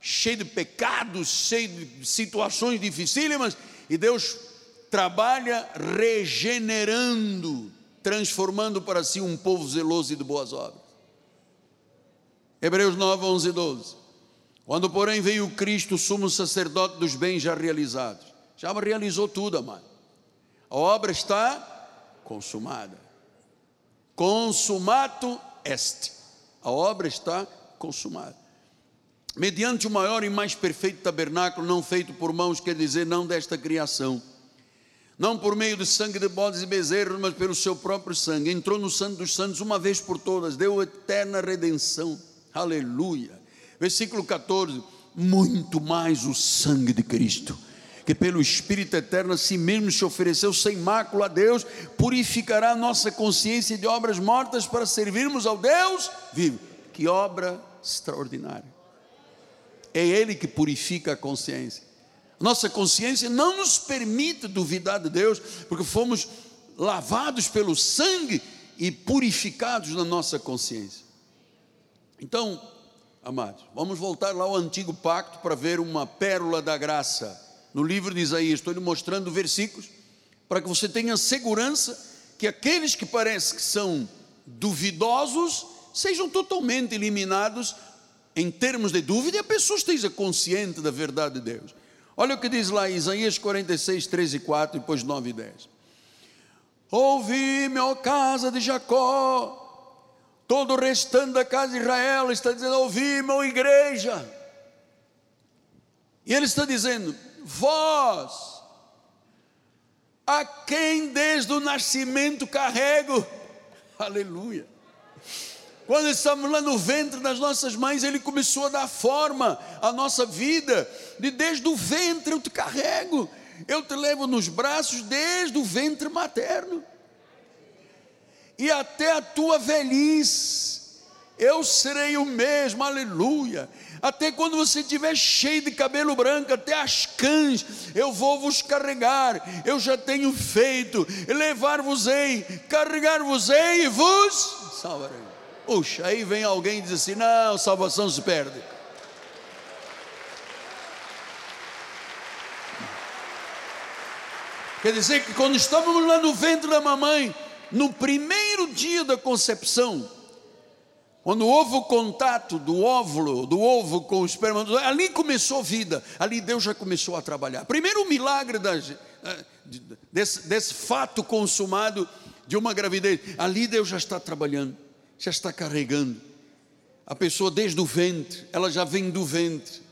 cheia de pecados, cheia de situações dificílimas, e Deus trabalha regenerando transformando para si um povo zeloso e de boas obras. Hebreus 9, 11 e 12. Quando, porém, veio Cristo, sumo sacerdote dos bens já realizados, já realizou tudo, amado. A obra está consumada. Consumato est. A obra está consumada. Mediante o maior e mais perfeito tabernáculo, não feito por mãos, quer dizer, não desta criação não por meio de sangue de bodes e bezerros, mas pelo seu próprio sangue. Entrou no Santo dos Santos uma vez por todas, deu eterna redenção. Aleluia. Versículo 14: Muito mais o sangue de Cristo, que pelo Espírito eterno a si mesmo se ofereceu sem mácula a Deus, purificará a nossa consciência de obras mortas para servirmos ao Deus vivo. Que obra extraordinária! É Ele que purifica a consciência. Nossa consciência não nos permite duvidar de Deus, porque fomos lavados pelo sangue e purificados na nossa consciência. Então, amados, vamos voltar lá ao antigo pacto para ver uma pérola da graça. No livro de Isaías, estou lhe mostrando versículos para que você tenha segurança que aqueles que parecem que são duvidosos sejam totalmente eliminados em termos de dúvida e a pessoa esteja consciente da verdade de Deus. Olha o que diz lá Isaías 46, 13 e 4, e depois 9 e 10. Ouvi-me, ó casa de Jacó, todo o restante da casa de Israel está dizendo: Ouvi-me, ó igreja. E ele está dizendo: Vós, a quem desde o nascimento carrego, aleluia. Quando estamos lá no ventre das nossas mães, Ele começou a dar forma à nossa vida, de desde o ventre eu te carrego, eu te levo nos braços desde o ventre materno, e até a tua velhice, eu serei o mesmo, aleluia. Até quando você estiver cheio de cabelo branco, até as cães, eu vou vos carregar, eu já tenho feito, levar-vos-ei, carregar-vos-ei e vos salvarei. Puxa, aí vem alguém e diz assim: não, salvação se perde. Quer dizer que quando estávamos lá no ventre da mamãe, no primeiro dia da concepção, quando houve o contato do óvulo, do ovo com o espermatozoide, ali começou vida, ali Deus já começou a trabalhar. Primeiro o milagre das, eh, desse, desse fato consumado de uma gravidez, ali Deus já está trabalhando já está carregando. A pessoa desde o ventre, ela já vem do ventre.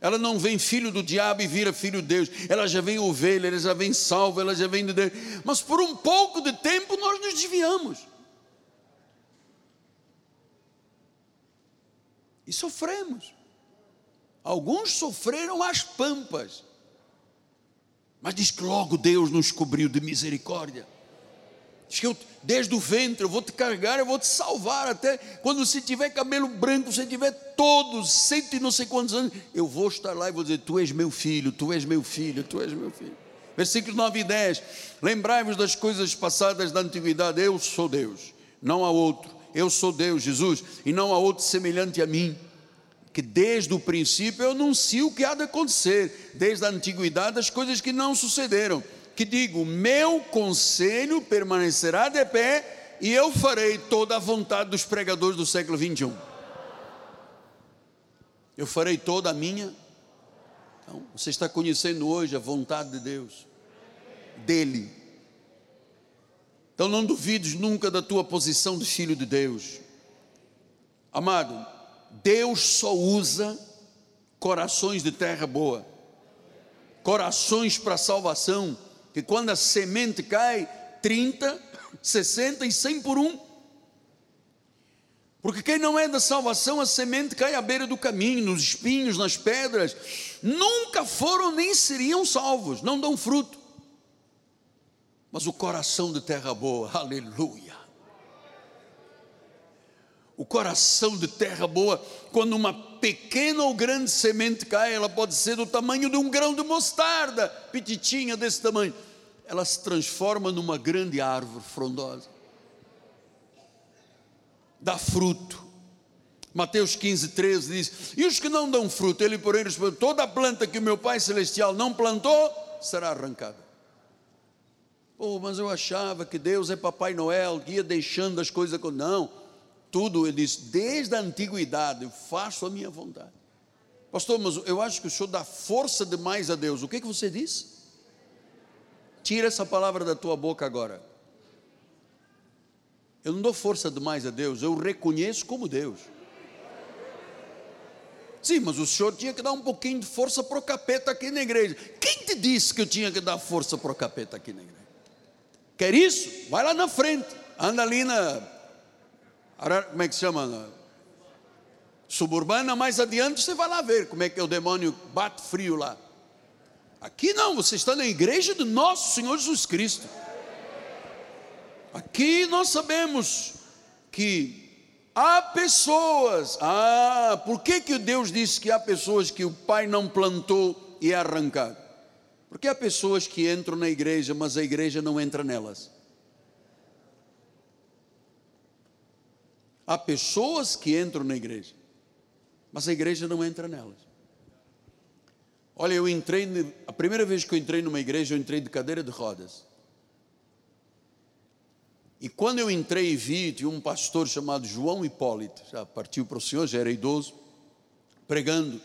Ela não vem filho do diabo e vira filho de Deus. Ela já vem ovelha, ela já vem salva, ela já vem de Deus. Mas por um pouco de tempo nós nos desviamos. E sofremos. Alguns sofreram as pampas. Mas diz que logo Deus nos cobriu de misericórdia. Diz que eu, desde o ventre eu vou te carregar, eu vou te salvar. Até quando você tiver cabelo branco, você tiver todos, cento e não sei quantos anos, eu vou estar lá e vou dizer: Tu és meu filho, tu és meu filho, tu és meu filho. Versículos 9 e 10: Lembrai-vos das coisas passadas da antiguidade, eu sou Deus, não há outro. Eu sou Deus, Jesus, e não há outro semelhante a mim. Que desde o princípio eu anuncio o que há de acontecer, desde a antiguidade, as coisas que não sucederam que digo: meu conselho permanecerá de pé e eu farei toda a vontade dos pregadores do século 21. Eu farei toda a minha. Então, você está conhecendo hoje a vontade de Deus, dele. Então não duvides nunca da tua posição de filho de Deus. Amado, Deus só usa corações de terra boa, corações para salvação que quando a semente cai, 30, 60 e 100 por um. Porque quem não é da salvação, a semente cai à beira do caminho, nos espinhos, nas pedras, nunca foram nem seriam salvos, não dão fruto. Mas o coração de terra boa, aleluia, o coração de terra boa, quando uma pequena ou grande semente cai, ela pode ser do tamanho de um grão de mostarda, petitinha desse tamanho. Ela se transforma numa grande árvore frondosa. Dá fruto. Mateus 15, 13 diz: E os que não dão fruto, ele porém respondeu: Toda planta que o meu Pai Celestial não plantou será arrancada. Pô, mas eu achava que Deus é Papai Noel, que ia deixando as coisas. Não tudo, ele diz, desde a antiguidade eu faço a minha vontade. Pastor, mas eu acho que o senhor dá força demais a Deus. O que, que você disse? Tira essa palavra da tua boca agora. Eu não dou força demais a Deus, eu reconheço como Deus. Sim, mas o senhor tinha que dar um pouquinho de força para o capeta aqui na igreja. Quem te disse que eu tinha que dar força para o capeta aqui na igreja? Quer isso? Vai lá na frente, anda ali na como é que chama? Suburbana, mais adiante você vai lá ver como é que o demônio bate frio lá. Aqui não, você está na igreja do nosso Senhor Jesus Cristo. Aqui nós sabemos que há pessoas. Ah, por que, que Deus disse que há pessoas que o Pai não plantou e é arrancado? Porque há pessoas que entram na igreja, mas a igreja não entra nelas. Há pessoas que entram na igreja, mas a igreja não entra nelas. Olha, eu entrei, a primeira vez que eu entrei numa igreja, eu entrei de cadeira de rodas. E quando eu entrei e vi, tinha um pastor chamado João Hipólito, já partiu para o Senhor, já era idoso, pregando.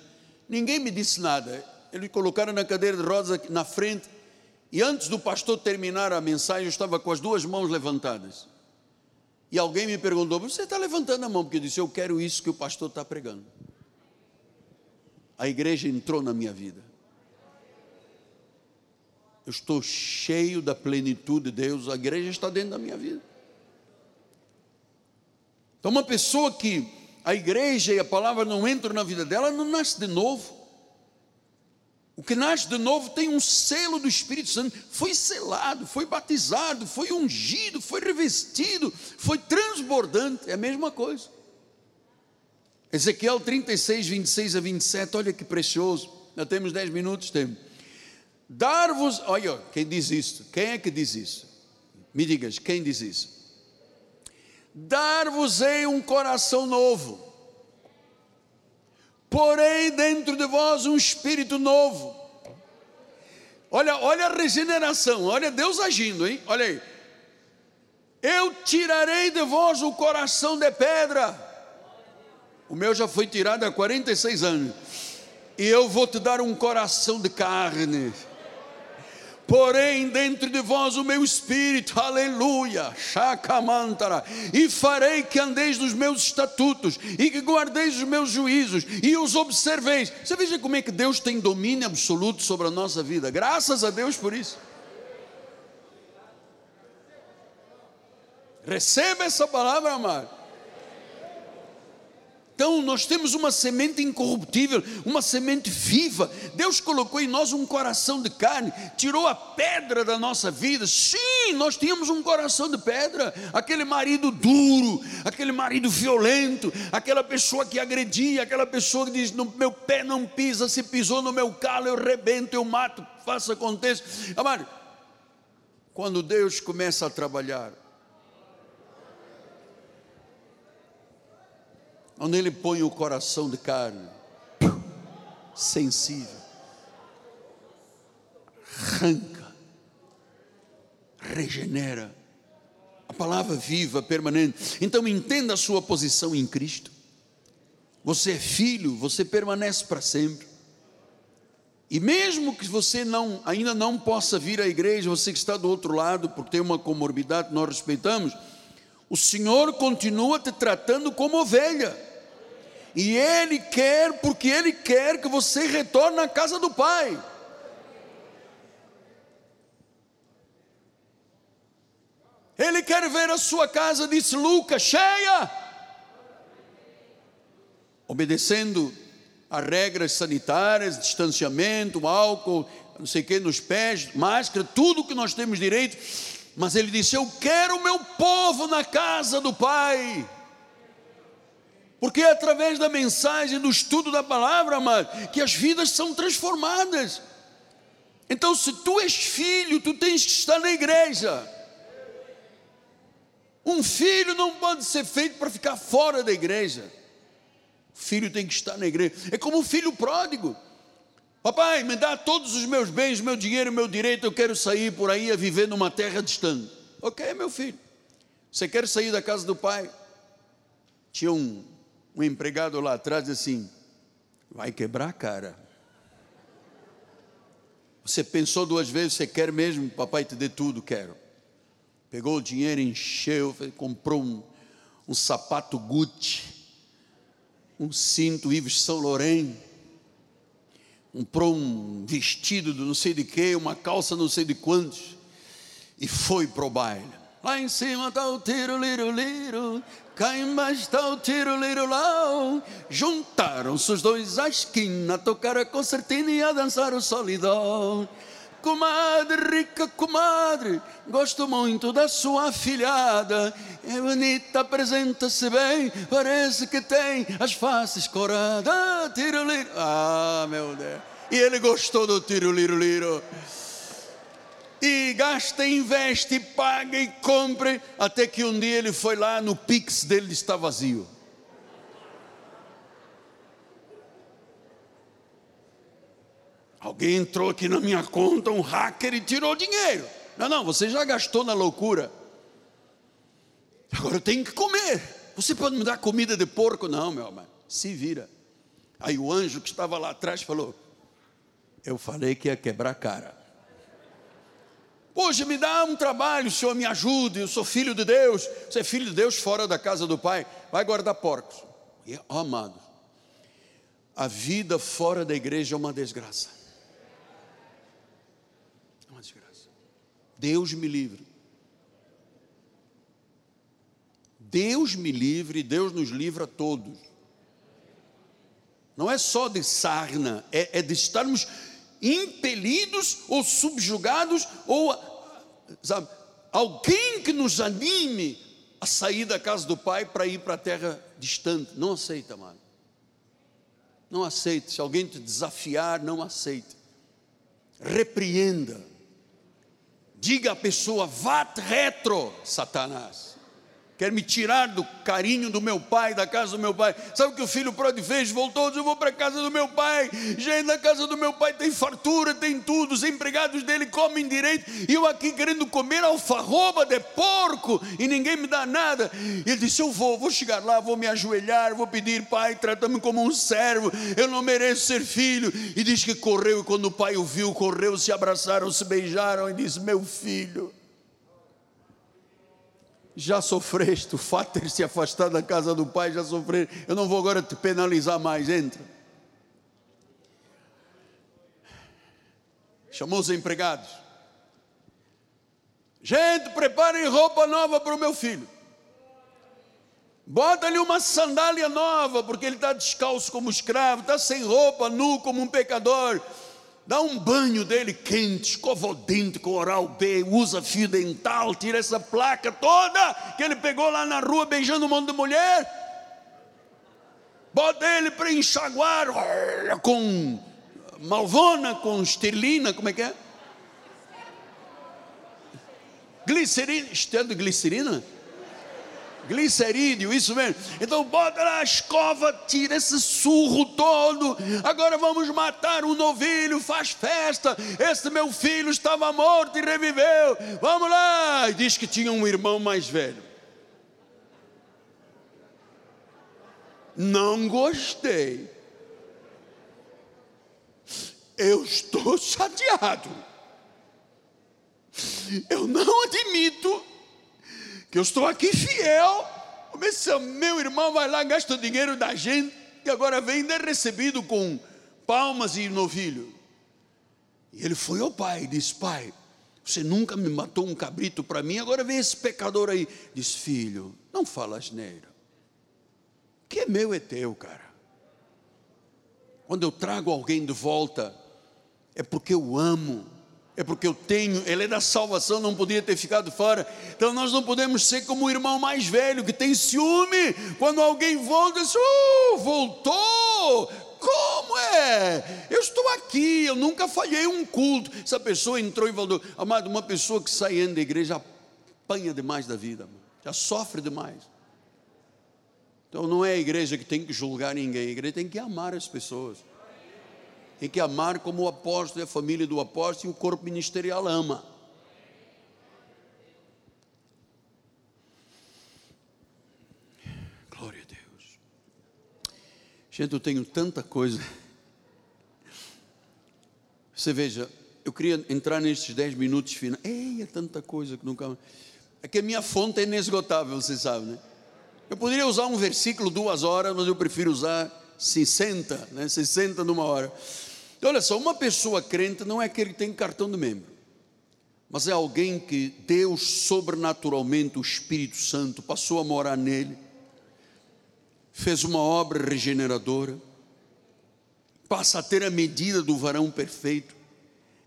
Ninguém me disse nada. Eles colocaram na cadeira de rodas na frente, e antes do pastor terminar a mensagem, eu estava com as duas mãos levantadas. E alguém me perguntou: você está levantando a mão? Porque eu disse: eu quero isso que o pastor está pregando. A igreja entrou na minha vida. Eu estou cheio da plenitude de Deus, a igreja está dentro da minha vida. Então, uma pessoa que a igreja e a palavra não entram na vida dela, não nasce de novo. O que nasce de novo tem um selo do Espírito Santo, foi selado, foi batizado, foi ungido, foi revestido, foi transbordante, é a mesma coisa. Ezequiel 36, 26 a 27, olha que precioso, já temos 10 minutos, temos. Dar-vos, olha, quem diz isso? Quem é que diz isso? Me digas, quem diz isso? Dar-vos-ei um coração novo porém dentro de vós um espírito novo. Olha, olha a regeneração, olha Deus agindo, hein? Olha aí. Eu tirarei de vós o coração de pedra. O meu já foi tirado há 46 anos. E eu vou te dar um coração de carne porém dentro de vós o meu espírito, aleluia, chacamantara, e farei que andeis nos meus estatutos, e que guardeis os meus juízos, e os observeis. Você veja como é que Deus tem domínio absoluto sobre a nossa vida, graças a Deus por isso. Receba essa palavra, amado. Então, nós temos uma semente incorruptível, uma semente viva. Deus colocou em nós um coração de carne, tirou a pedra da nossa vida. Sim, nós tínhamos um coração de pedra. Aquele marido duro, aquele marido violento, aquela pessoa que agredia, aquela pessoa que diz: No meu pé não pisa, se pisou no meu calo, eu rebento, eu mato, faça aconteça. Amado, quando Deus começa a trabalhar, onde ele põe o coração de carne, sensível, arranca, regenera, a palavra viva, permanente. Então entenda a sua posição em Cristo. Você é filho, você permanece para sempre. E mesmo que você não, ainda não possa vir à igreja, você que está do outro lado, porque tem uma comorbidade, nós respeitamos, o Senhor continua te tratando como ovelha. E Ele quer, porque Ele quer que você retorne à casa do Pai. Ele quer ver a sua casa, disse Lucas, cheia, obedecendo a regras sanitárias, distanciamento, álcool, não sei o que, nos pés, máscara, tudo que nós temos direito. Mas ele disse: Eu quero o meu povo na casa do Pai. Porque é através da mensagem, do estudo da palavra, amado, que as vidas são transformadas. Então, se tu és filho, tu tens que estar na igreja. Um filho não pode ser feito para ficar fora da igreja. O filho tem que estar na igreja. É como o filho pródigo. Papai, me dá todos os meus bens, meu dinheiro, meu direito, eu quero sair por aí a viver numa terra distante. Ok, meu filho. Você quer sair da casa do pai? Tinha um, um empregado lá atrás assim, vai quebrar a cara. Você pensou duas vezes, você quer mesmo? Papai te dê tudo, quero. Pegou o dinheiro, encheu, comprou um, um sapato Gucci, um cinto Yves Saint Laurent, comprou um vestido do não sei de que, uma calça não sei de quantos, e foi para o baile. Lá em cima está o tiro, liro, liro, cá embaixo está o tiro, liro, lau. Juntaram-se os dois à esquina, tocaram a concertina e a dançar o solidão. Comadre, rica comadre, gosto muito da sua afilhada. É bonita, apresenta-se bem, parece que tem as faces coradas. Ah, tiro liro. Ah, meu Deus. E ele gostou do tiro liro liro. E gasta, investe, paga e compra, até que um dia ele foi lá no Pix dele está vazio. Alguém entrou aqui na minha conta, um hacker, e tirou dinheiro. Não, não, você já gastou na loucura. Agora eu tenho que comer. Você pode me dar comida de porco? Não, meu amado. Se vira. Aí o anjo que estava lá atrás falou: Eu falei que ia quebrar a cara. Poxa, me dá um trabalho, o Senhor me ajude. Eu sou filho de Deus. Você é filho de Deus fora da casa do Pai. Vai guardar porcos. E, oh, amado, a vida fora da igreja é uma desgraça. Deus me livre. Deus me livre, Deus nos livra a todos. Não é só de sarna, é, é de estarmos impelidos ou subjugados, ou sabe, alguém que nos anime a sair da casa do Pai para ir para a terra distante. Não aceita, mano. Não aceite. Se alguém te desafiar, não aceite. Repreenda. Diga à pessoa, vá retro, Satanás. Quer me tirar do carinho do meu pai, da casa do meu pai. Sabe o que o filho pródigo fez? Voltou, disse, eu vou para a casa do meu pai. Gente, na casa do meu pai tem fartura, tem tudo. Os empregados dele comem direito. E eu aqui querendo comer alfarroba de porco. E ninguém me dá nada. E ele disse, eu vou, vou chegar lá, vou me ajoelhar, vou pedir, pai, trata-me como um servo. Eu não mereço ser filho. E diz que correu. E quando o pai o viu, correu, se abraçaram, se beijaram. E disse, meu filho já sofreste, o fato de ter se afastado da casa do pai, já sofreste, eu não vou agora te penalizar mais, entra. Chamou os empregados. Gente, preparem roupa nova para o meu filho. Bota-lhe uma sandália nova, porque ele está descalço como escravo, está sem roupa, nu como um pecador dá um banho dele quente, escova o dente com oral B, usa fio dental, tira essa placa toda que ele pegou lá na rua beijando um monte de mulher. Bota ele para enxaguar com malvona, com esterlina, como é que é? Glicerina, estendo glicerina? Glicerídeo, isso mesmo. Então bota lá a escova, tira esse surro todo. Agora vamos matar um novilho, faz festa. Esse meu filho estava morto e reviveu. Vamos lá. E diz que tinha um irmão mais velho. Não gostei. Eu estou chateado. Eu não admito que eu estou aqui fiel. Esse meu irmão vai lá, gasta o dinheiro da gente e agora vem de recebido com palmas e novilho. E ele foi ao pai e disse: Pai, você nunca me matou um cabrito para mim, agora vem esse pecador aí. Diz: Filho, não fala asneira. O que é meu é teu, cara. Quando eu trago alguém de volta, é porque eu amo é porque eu tenho, ele é da salvação, não podia ter ficado fora. Então nós não podemos ser como o irmão mais velho que tem ciúme quando alguém volta, diz, uh, voltou. Como é? Eu estou aqui, eu nunca falhei um culto. Essa pessoa entrou e falou, amado, uma pessoa que sai da igreja apanha demais da vida, já sofre demais. Então não é a igreja que tem que julgar ninguém, a igreja tem que amar as pessoas tem que amar como o apóstolo e a família do apóstolo e o corpo ministerial ama. Glória a Deus. Gente, eu tenho tanta coisa. Você veja, eu queria entrar nestes 10 minutos finais. Ei, é tanta coisa que nunca. É que a minha fonte é inesgotável, você sabe, né? Eu poderia usar um versículo duas horas, mas eu prefiro usar 60, né? 60 numa hora. Então, olha só, uma pessoa crente não é aquele que tem cartão de membro, mas é alguém que Deus sobrenaturalmente, o Espírito Santo, passou a morar nele, fez uma obra regeneradora, passa a ter a medida do varão perfeito,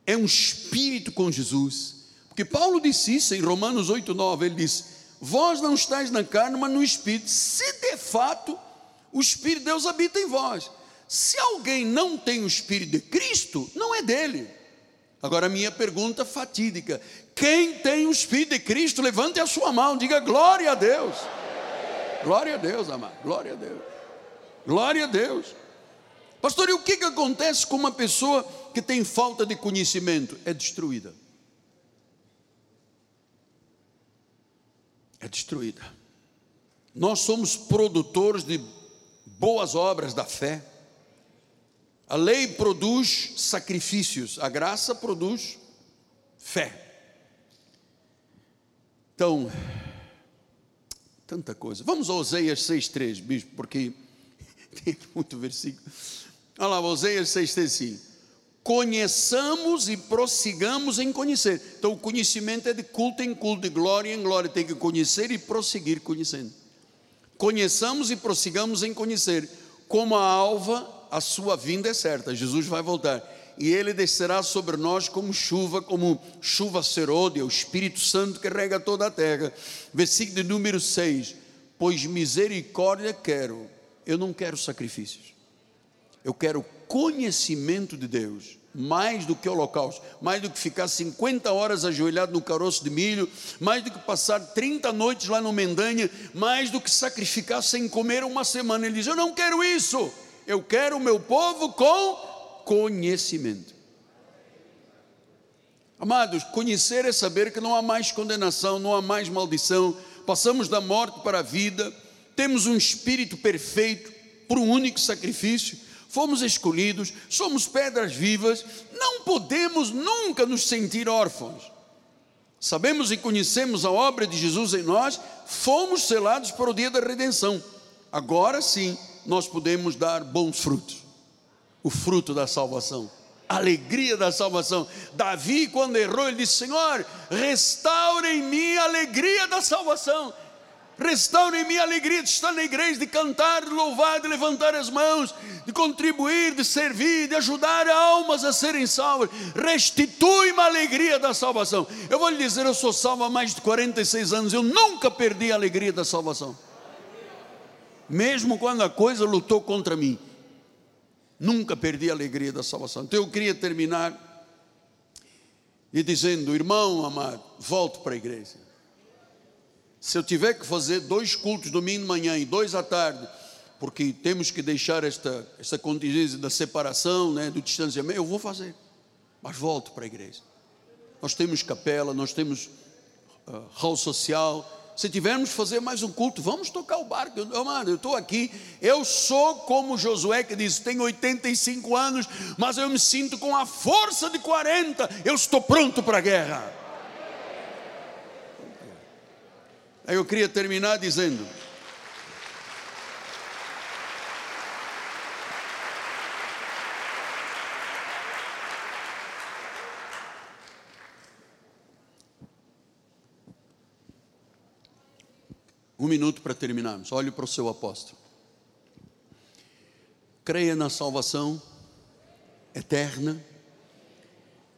é um espírito com Jesus. Porque Paulo disse isso em Romanos 8, 9, ele disse: Vós não estáis na carne, mas no espírito, se de fato o Espírito de Deus habita em vós. Se alguém não tem o Espírito de Cristo, não é dele. Agora, minha pergunta fatídica: quem tem o Espírito de Cristo, levante a sua mão, diga glória a Deus. Glória a Deus, amado, glória a Deus. Glória a Deus. Pastor, e o que, que acontece com uma pessoa que tem falta de conhecimento? É destruída. É destruída. Nós somos produtores de boas obras da fé. A lei produz sacrifícios, a graça produz fé. Então, tanta coisa. Vamos a Oseias 6,3, bispo, porque tem muito versículo. Olha lá, Oseias 6,3 assim. Conheçamos e prossigamos em conhecer. Então, o conhecimento é de culto em culto, de glória em glória. Tem que conhecer e prosseguir conhecendo. Conheçamos e prossigamos em conhecer. Como a alva a sua vinda é certa, Jesus vai voltar. E ele descerá sobre nós como chuva, como chuva serôdia, o Espírito Santo que rega toda a terra. Versículo número 6: Pois misericórdia quero, eu não quero sacrifícios, eu quero conhecimento de Deus mais do que holocausto, mais do que ficar 50 horas ajoelhado no caroço de milho, mais do que passar 30 noites lá no Mendanha, mais do que sacrificar sem comer uma semana. Ele diz: Eu não quero isso. Eu quero o meu povo com conhecimento. Amados, conhecer é saber que não há mais condenação, não há mais maldição, passamos da morte para a vida, temos um espírito perfeito por um único sacrifício, fomos escolhidos, somos pedras vivas, não podemos nunca nos sentir órfãos. Sabemos e conhecemos a obra de Jesus em nós, fomos selados para o dia da redenção. Agora sim, nós podemos dar bons frutos. O fruto da salvação, a alegria da salvação. Davi, quando errou, ele disse: Senhor, restaure em mim a alegria da salvação. Restaure em mim a alegria de estar na igreja, de cantar, de louvar, de levantar as mãos, de contribuir, de servir, de ajudar almas a serem salvas. Restitui-me a alegria da salvação. Eu vou lhe dizer, eu sou salvo há mais de 46 anos, eu nunca perdi a alegria da salvação mesmo quando a coisa lutou contra mim. Nunca perdi a alegria da salvação. Então eu queria terminar e dizendo, irmão amado, volto para a igreja. Se eu tiver que fazer dois cultos domingo de manhã e dois à tarde, porque temos que deixar esta, esta contingência da separação, né, do distanciamento, eu vou fazer. Mas volto para a igreja. Nós temos capela, nós temos uh, hall social, se tivermos que fazer mais um culto, vamos tocar o barco. Eu, mano, eu estou aqui. Eu sou como Josué que diz: tenho 85 anos, mas eu me sinto com a força de 40. Eu estou pronto para a guerra. Aí eu queria terminar dizendo: Um minuto para terminarmos. Olhe para o seu apóstolo. Creia na salvação eterna.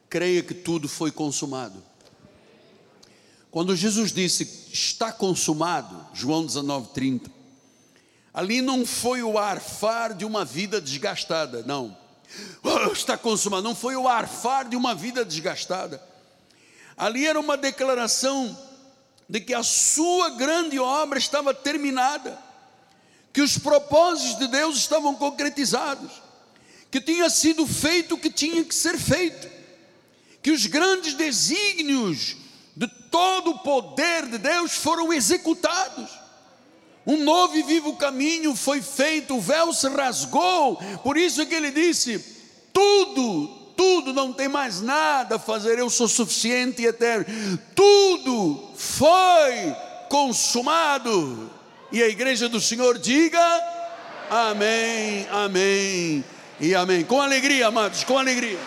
creia que tudo foi consumado. Quando Jesus disse está consumado, João 19:30, ali não foi o arfar de uma vida desgastada, não. Oh, está consumado, não foi o arfar de uma vida desgastada. Ali era uma declaração de que a sua grande obra estava terminada, que os propósitos de Deus estavam concretizados, que tinha sido feito o que tinha que ser feito, que os grandes desígnios de todo o poder de Deus foram executados. Um novo e vivo caminho foi feito, o véu se rasgou, por isso é que ele disse: tudo, tudo, não tem mais nada a fazer, eu sou suficiente e eterno. Tudo foi consumado. E a igreja do Senhor diga: Amém, Amém e Amém. Com alegria, amados, com alegria.